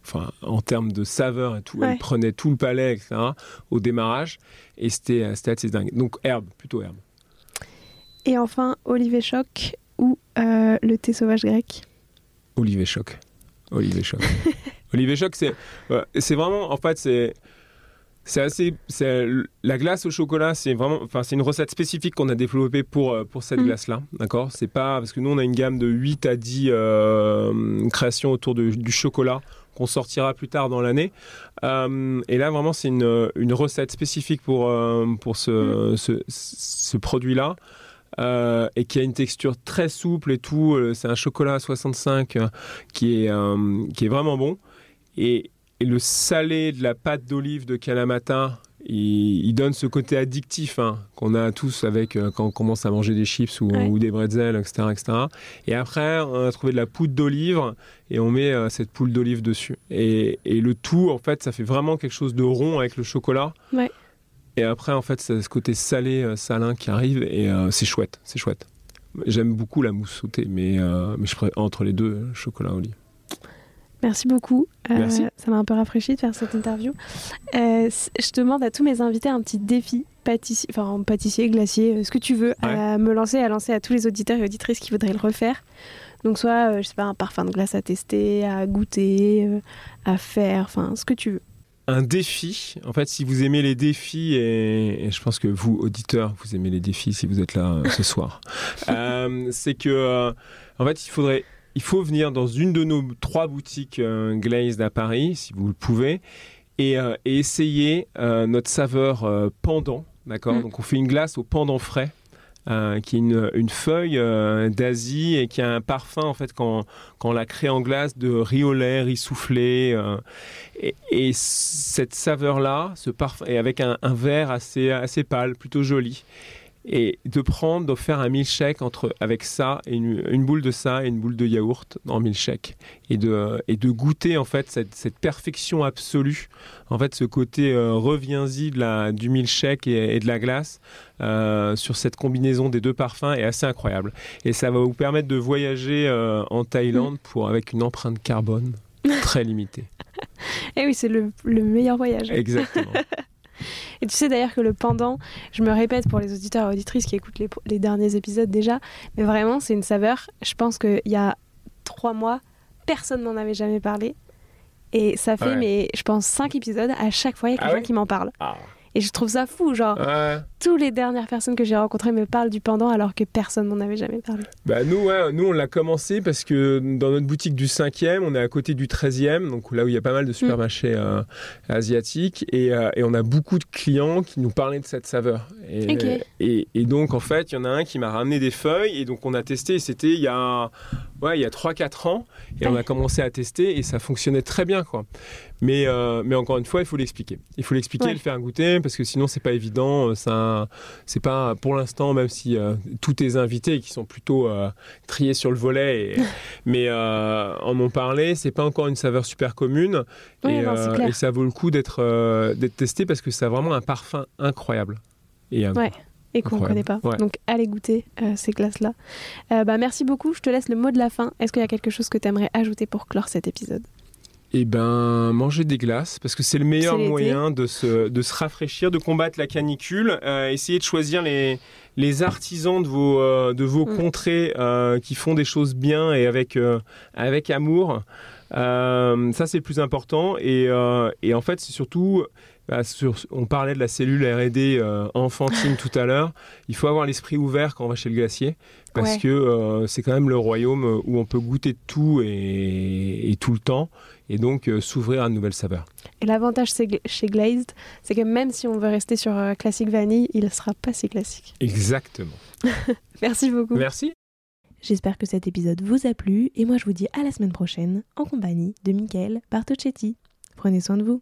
enfin, en termes de saveur et tout, Ouais. elle prenait tout le palais, etc. Au démarrage, et c'était, euh, c'était assez dingue. Donc herbe, plutôt herbe. Et enfin, Olivier Choc ou euh, le thé sauvage grec? Olivier Choc. Olivier Choc. Olivier Choc, c'est c'est vraiment, en fait, c'est c'est assez, c'est la glace au chocolat, c'est vraiment, enfin c'est une recette spécifique qu'on a développée pour euh, pour cette Mm. glace-là, d'accord? C'est pas parce que nous on a une gamme de 8 à 10 euh, créations autour de- du chocolat qu'on sortira plus tard dans l'année. Euh, et là vraiment c'est une, une recette spécifique pour euh, pour ce ce, ce produit-là. euh, et qui a une texture très souple et tout. C'est un chocolat à 65 euh, qui est, qui est vraiment bon. Et, et le salé de la pâte d'olive de Kalamata, il, il donne ce côté addictif hein, qu'on a tous avec euh, quand on commence à manger des chips ou, Ouais. ou des bretzels, etc., etc. Et après, on a trouvé de la poudre d'olive et on met euh, cette poudre d'olive dessus. Et, et le tout, en fait, ça fait vraiment quelque chose de rond avec le chocolat. Ouais. Et après, en fait, c'est ce côté salé, euh, salin qui arrive et euh, c'est chouette, c'est chouette. J'aime beaucoup la mousse sautée, mais, mais je préfère entre les deux, chocolat olive. Merci beaucoup. Euh. Ça m'a un peu rafraîchi de faire cette interview. Euh, je demande à tous mes invités un petit défi pâtissier, enfin pâtissier, glacier, euh, ce que tu veux, à me lancer, à lancer à tous les auditeurs et auditrices qui voudraient le refaire. Donc soit, euh, je sais pas, un parfum de glace à tester, à goûter, euh, à faire, enfin ce que tu veux. un défi. En fait, si vous aimez les défis, et, et je pense que vous, auditeurs, vous aimez les défis si vous êtes là ce soir, c'est que, en fait, il faudrait, il faut venir dans une de nos trois boutiques euh, Glazed à Paris, si vous le pouvez, et, euh, et essayer euh, notre saveur euh, pendant. D'accord? Mm. Donc, on fait une glace au pendant frais. euh, qui est une, une feuille euh, d'Asie et qui a un parfum en fait quand, quand on la crée en glace de riz au lait, riz soufflé euh, et, et cette saveur-là, ce parfum, et avec un, un verre assez, assez pâle, plutôt joli, et de prendre, de faire un milkshake entre, avec ça, et une, une boule de ça et une boule de yaourt en milkshake, et de, et de goûter en fait cette, cette perfection absolue, en fait ce côté euh, reviens-y de la, du milkshake et, et de la glace, euh, sur cette combinaison des deux parfums est assez incroyable. Et ça va vous permettre de voyager euh, en Thaïlande pour, avec une empreinte carbone très limitée. Et oui, c'est le, le meilleur voyage. Exactement. Et tu sais d'ailleurs que le pendant, je me répète pour les auditeurs et auditrices qui écoutent les, les derniers épisodes déjà, mais vraiment c'est une saveur, je pense qu'il y a trois mois, personne m'en avait jamais parlé. Et ça fait, Ouais. mais je pense, cinq épisodes, à chaque fois il y a Ah quelqu'un ouais qui m'en parle. Ah. Et je trouve ça fou, genre, Ouais. toutes les dernières personnes que j'ai rencontrées me parlent du pendant alors que personne m'en avait jamais parlé. Bah nous, ouais, nous, on l'a commencé parce que dans notre boutique du 5e, on est à côté du 13e, donc là où il y a pas mal de supermarchés euh, asiatiques, et, euh, et on a beaucoup de clients qui nous parlaient de cette saveur. Et, et, et donc, en fait, il y en a un qui m'a ramené des feuilles, et donc on a testé, et c'était il y a, ouais, il y a 3-4 ans, et on a commencé à tester, et ça fonctionnait très bien, quoi. Mais, euh, mais encore une fois, il faut l'expliquer. Il faut l'expliquer, Ouais. le faire goûter, parce que sinon, c'est pas évident. euh, c'est pas, pour l'instant, même si euh, tous tes invités qui sont plutôt euh, triés sur le volet, et- mais en m'ont parlé, c'est pas encore une saveur super commune. Et, non, ça vaut le coup d'être d'être testé parce que ça a vraiment un parfum incroyable. Et Ouais. Et qu'on ne connaît pas. Ouais. Donc allez goûter euh, ces glaces-là. Euh, bah, merci beaucoup, je te laisse le mot de la fin. Est-ce qu'il y a quelque chose que tu aimerais ajouter pour clore cet épisode? Eh ben, manger des glaces, parce que c'est le meilleur moyen de se, de se rafraîchir, de combattre la canicule. Euh, essayez de choisir les, les artisans de vos, euh, de vos Mm. contrées euh, qui font des choses bien et avec, euh, avec amour. Ça, c'est le plus important. Et, et en fait, c'est surtout, bah, sur- on parlait de la cellule R&D euh, enfantine tout à l'heure. Il faut avoir l'esprit ouvert quand on va chez le glacier, parce Ouais. que euh, c'est quand même le royaume où on peut goûter de tout et, et tout le temps, et donc euh, s'ouvrir à de nouvelles saveurs. Et l'avantage chez Glazed, c'est que même si on veut rester sur euh, classique vanille, il ne sera pas si classique. Exactement. Merci beaucoup. Merci. J'espère que cet épisode vous a plu et moi je vous dis à la semaine prochaine en compagnie de Michael Bartocchetti. Prenez soin de vous.